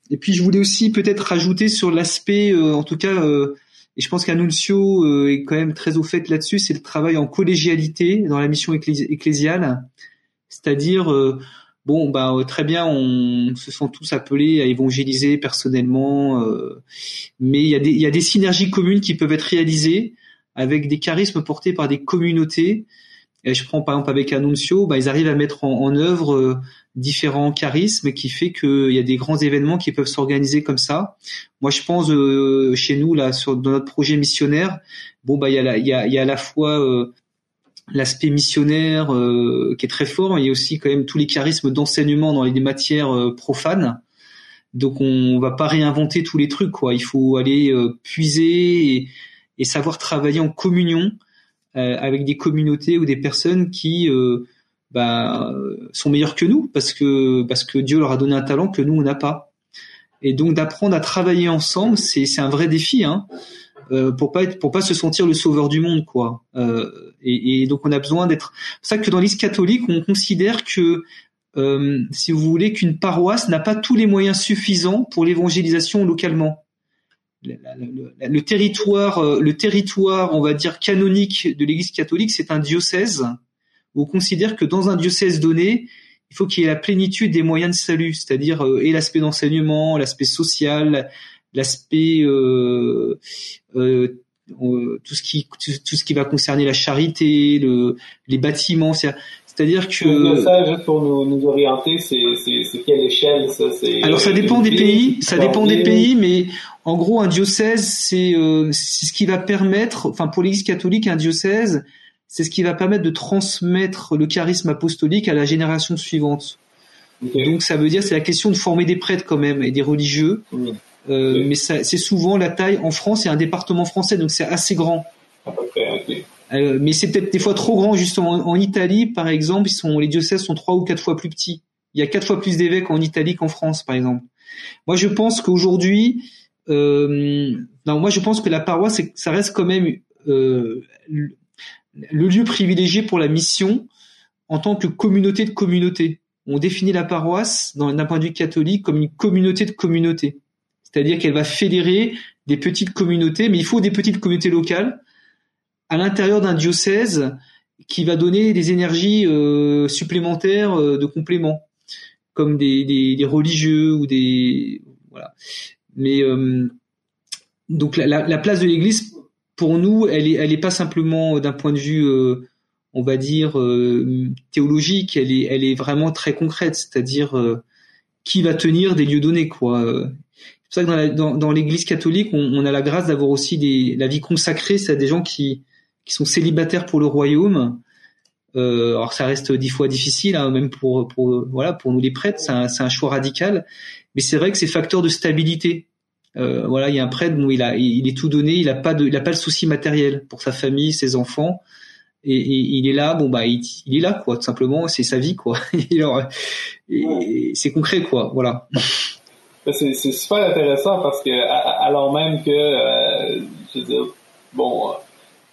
Et puis, je voulais aussi peut-être rajouter sur l'aspect, euh, en tout cas, euh, et je pense qu'Annunzio est quand même très au fait là-dessus, c'est le travail en collégialité dans la mission ecclésiale, c'est-à-dire bon bah très bien on se sent tous appelés à évangéliser personnellement mais il y il y a des synergies communes qui peuvent être réalisées avec des charismes portés par des communautés et je prends par exemple avec Annunzio, bah, ils arrivent à mettre en, en œuvre euh, différents charismes qui fait qu'il y a des grands événements qui peuvent s'organiser comme ça. Moi, je pense euh, chez nous là, sur dans notre projet missionnaire, bon bah il y a y a, y a à la fois euh, l'aspect missionnaire qui est très fort, mais il y a aussi quand même tous les charismes d'enseignement dans les matières profanes. Donc on va pas réinventer tous les trucs quoi. Il faut aller puiser et, et savoir travailler en communion euh, avec des communautés ou des personnes qui euh, bah, sont meilleures que nous parce que parce que Dieu leur a donné un talent que nous on n'a pas. Et donc d'apprendre à travailler ensemble, c'est c'est un vrai défi, hein, euh, pour pas être, pour pas se sentir le sauveur du monde, quoi. Euh, et, et, donc on a besoin d'être. C'est ça que dans l'Église catholique, on considère que euh, si vous voulez qu'une paroisse n'a pas tous les moyens suffisants pour l'évangélisation localement le, territoire, euh, le territoire, on va dire canonique de l'Église catholique, c'est un diocèse. Où on considère que dans un diocèse donné, il faut qu'il y ait la plénitude des moyens de salut, c'est-à-dire euh, et l'aspect d'enseignement, l'aspect social, l'aspect euh, euh, tout ce qui tout, ce qui va concerner la charité, le, les bâtiments. C'est-à-dire que ça, juste pour nous, nous orienter, c'est quelle échelle ça Alors ça dépend des pays, ça dépend des pays, mais en gros un diocèse c'est euh, ce qui va permettre, enfin pour l'Église catholique un diocèse c'est ce qui va permettre de transmettre le charisme apostolique à la génération suivante. Donc ça veut dire c'est la question de former des prêtres quand même et des religieux. Euh, mais c'est souvent la taille en France, a un département français donc c'est assez grand. À peu près, euh, mais c'est peut-être des fois trop grand justement. En Italie, par exemple, ils sont, les diocèses sont trois ou quatre fois plus petits. Il y a quatre fois plus d'évêques en Italie qu'en France, par exemple. Moi, je pense qu'aujourd'hui, euh, non, moi, je pense que la paroisse, ça reste quand même euh, le lieu privilégié pour la mission en tant que communauté de communautés. On définit la paroisse, d'un point de vue catholique, comme une communauté de communautés. C'est-à-dire qu'elle va fédérer des petites communautés, mais il faut des petites communautés locales à l'intérieur d'un diocèse qui va donner des énergies euh, supplémentaires euh, de complément, comme des, des, religieux ou des voilà. Mais euh, donc la, la, place de l'Église pour nous, elle est elle pas simplement d'un point de vue on va dire théologique, elle est elle est vraiment très concrète, c'est-à-dire qui va tenir des lieux donnés quoi. C'est pour ça que dans, l'Église catholique, on, on, a la grâce d'avoir aussi des, la vie consacrée, c'est des gens qui sont célibataires pour le royaume. Euh, alors ça reste dix fois difficile, hein, même pour, pour voilà pour nous les prêtres, c'est un, un, choix radical. Mais c'est vrai que c'est facteur de stabilité. Euh, voilà, il y a un prêtre, où il a, il est tout donné, il a pas de, il a pas le souci matériel pour sa famille, ses enfants, et, il est là, bon bah il, est là quoi, tout simplement, c'est sa vie quoi. c'est concret quoi, voilà. C'est super intéressant parce que alors même que, euh, je veux dire, bon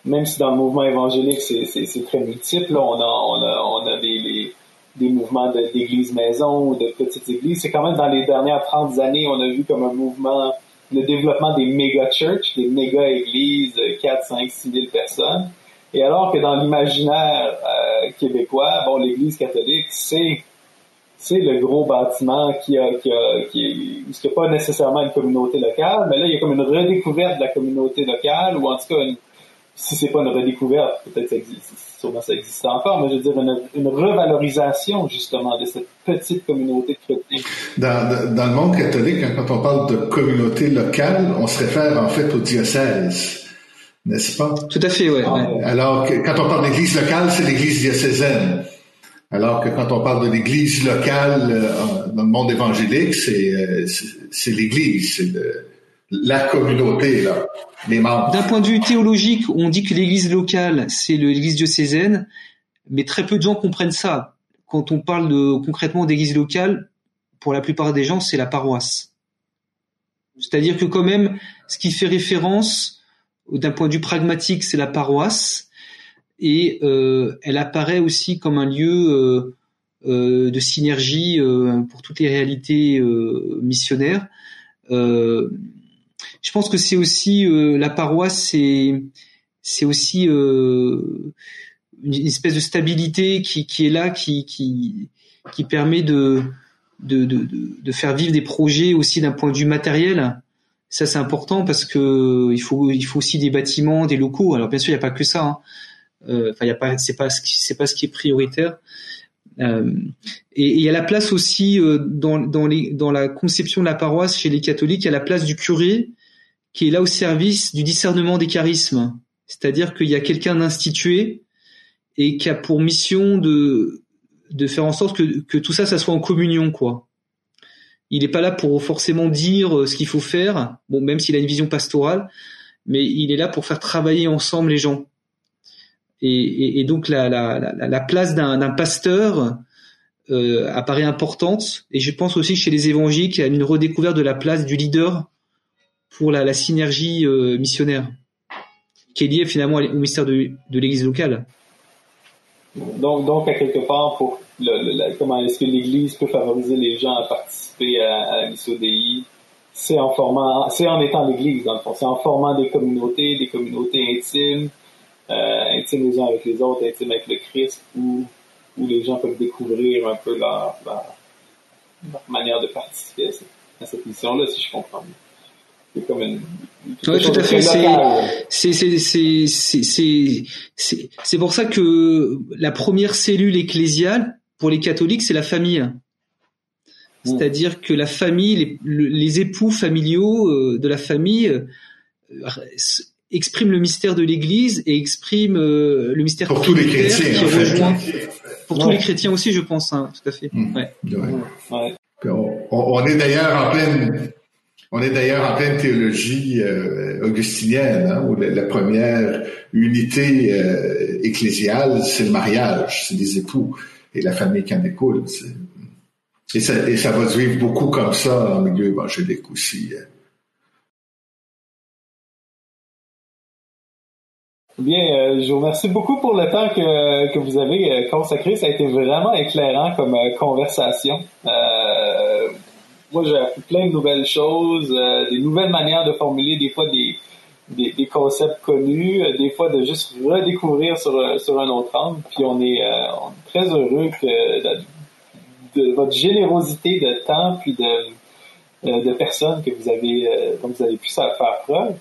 même si dans le mouvement évangélique, c'est très multiple, là, on a, on a, on a des, des mouvements d'église maison ou de petites églises. C'est quand même dans les dernières 30 années, on a vu comme un mouvement, le développement des méga churches, des méga églises, 4, 5, 6 000 personnes. Et alors que dans l'imaginaire euh, québécois, bon, l'église catholique, c'est c'est le gros bâtiment qui a, qui a, qui est, pas nécessairement une communauté locale, mais là, il y a comme une redécouverte de la communauté locale, ou en tout cas une, si c'est pas une redécouverte, peut-être ça existe, sûrement ça existe encore, mais je veux dire une, revalorisation justement de cette petite communauté chrétienne. Dans, dans, le monde catholique, hein, quand on parle de communauté locale, on se réfère en fait au diocèse, n'est-ce pas? Tout à fait, oui. Ouais. Alors que quand on parle d'église locale, c'est l'église diocésaine. Alors que quand on parle de l'église locale euh, dans le monde évangélique, c'est euh, c'est l'église, c'est la communauté, là, les. D'un point de vue théologique, on dit que l'église locale, c'est l'église diocésaine, mais très peu de gens comprennent ça. Quand on parle de, concrètement d'église locale, pour la plupart des gens, c'est la paroisse. C'est-à-dire que quand même, ce qui fait référence, d'un point de vue pragmatique, c'est la paroisse, et euh, elle apparaît aussi comme un lieu euh, euh, de synergie pour toutes les réalités missionnaires. Je pense que c'est aussi euh, la paroisse, c'est c'est aussi euh, une espèce de stabilité qui, qui est là, qui qui qui permet de de, de, de faire vivre des projets aussi d'un point de vue matériel. Ça c'est important parce que il faut il faut aussi des bâtiments, des locaux. Alors bien sûr il n'y a pas que ça. Hein. Euh, enfin il y a pas c'est pas c'est pas ce qui est prioritaire. Euh, et y a la place aussi euh, dans, la conception de la paroisse chez les catholiques, il y a la place du curé qui est là au service du discernement des charismes. C'est-à-dire qu'il y a quelqu'un d'institué et qui a pour mission de, faire en sorte que, tout ça, ça soit en communion, quoi. Il n'est pas là pour forcément dire euh, ce qu'il faut faire, même s'il a une vision pastorale, mais il est là pour faire travailler ensemble les gens. Et, donc la, la, la, la place d'un pasteur euh, apparaît importante. Et je pense aussi chez les évangiles qu'il y a une redécouverte de la place du leader pour la, synergie euh, missionnaire, qui est liée finalement au mystère de, l'Église locale. Donc, donc, à quelque part, pour comment est-ce que l'Église peut favoriser les gens à participer à, à la mission DI, c'est en formant, c'est en étant l'Église dans le fond, c'est en formant des communautés, des communautés intimes, intimes les uns avec les autres, intimes avec le Christ, où, où les gens peuvent découvrir un peu leur, leur, manière de participer à cette, à cette mission-là, si je comprends bien c'est comme une, oui, tout à fait. C'est c'est c'est c'est pour ça que la première cellule ecclésiale pour les catholiques, c'est la famille. Mm. C'est-à-dire que la famille, les, les époux familiaux euh, de la famille expriment le mystère de l'Église et expriment euh, le mystère pour tous les chrétiens, qui rejoint, pour tous les chrétiens aussi, je pense, hein, tout à fait. Mm. Ouais. Ouais. On, on, est d'ailleurs en pleine on est d'ailleurs en pleine théologie euh, augustinienne, hein, où la, première unité euh, ecclésiale, c'est le mariage, c'est les époux et la famille qui en découle. Et ça, et ça va se vivre beaucoup comme ça en milieu évangélique aussi. Hein. Bien, euh, je vous remercie beaucoup pour le temps que, que vous avez euh, consacré. Ça a été vraiment éclairant comme euh, conversation. moi, j'ai appris plein de nouvelles choses, des nouvelles manières de formuler des fois des, des, des concepts connus, des fois de juste redécouvrir sur, sur un autre angle. Puis on est, on est très heureux que de, de, votre générosité de temps puis de, de personnes que vous avez, dont vous avez pu faire preuve.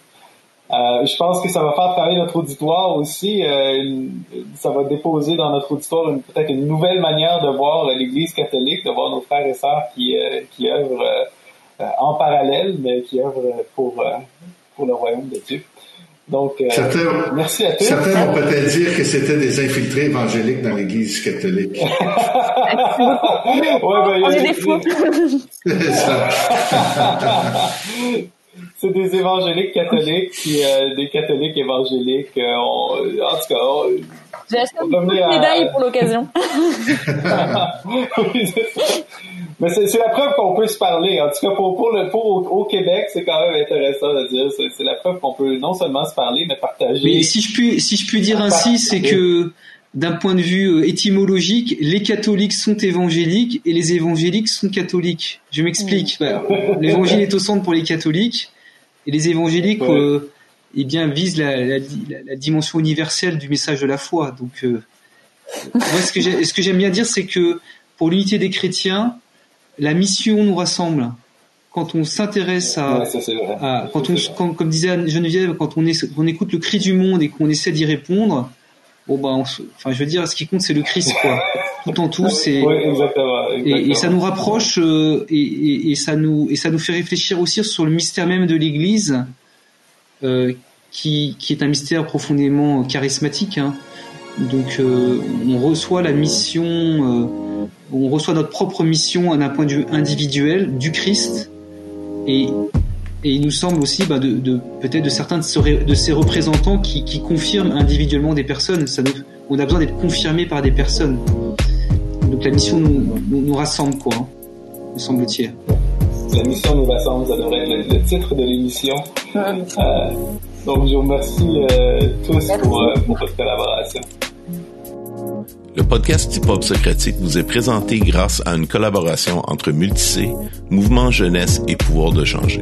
Euh, je pense que ça va faire travailler notre auditoire aussi. Euh, ça va déposer dans notre auditoire peut-être une nouvelle manière de voir l'Église catholique, de voir nos frères et sœurs qui, euh, qui œuvrent en parallèle, mais qui œuvrent pour, pour le royaume de Dieu. Donc, certains, merci à tous. Certains vont peut-être dire que c'était des infiltrés évangéliques dans l'Église catholique. ouais, ben, On est des fous. c'est des évangéliques catholiques, puis euh, des catholiques évangéliques. Euh, en tout cas, j'ai acheté une médaille pour l'occasion. Mais c'est la preuve qu'on peut se parler. En tout cas, pour, pour le pour au, Québec, c'est quand même intéressant de dire. C'est la preuve qu'on peut non seulement se parler, mais partager. Mais si je puis si je puis dire ainsi, c'est que d'un point de vue euh, étymologique, les catholiques sont évangéliques et les évangéliques sont catholiques. Je m'explique. Mm. L'évangile est au centre pour les catholiques et les évangéliques, euh, eh bien, visent la, la, la, dimension universelle du message de la foi. Donc, euh, moi, ce que j'aime bien dire, c'est que pour l'unité des chrétiens, la mission nous rassemble. Quand on s'intéresse à, à, quand on, comme disait Geneviève, quand on, est, on écoute le cri du monde et qu'on essaie d'y répondre, bon ben, enfin, je veux dire, ce qui compte, c'est le Christ, quoi. Tout en tout, c'est Et, et, ça nous rapproche euh, et, et, et, ça nous et ça nous fait réfléchir aussi sur le mystère même de l'Église, euh, qui, qui est un mystère profondément charismatique. Hein. Donc, euh, on reçoit la mission, euh, on reçoit notre propre mission d'un point de vue individuel du Christ et et il nous semble aussi bah, de, de peut-être de certains de, de ces représentants qui, qui, confirment individuellement des personnes. Ça nous, on a besoin d'être confirmé par des personnes. Donc la mission nous, nous, nous rassemble, quoi, hein, me semble-t-il. La mission nous rassemble, ça devrait être le, titre de l'émission. Euh, donc je vous remercie euh, tous pour, euh, pour votre collaboration. Le podcast Hip Hop Socratique vous est présenté grâce à une collaboration entre Multicé, Mouvement Jeunesse et Pouvoir de changer.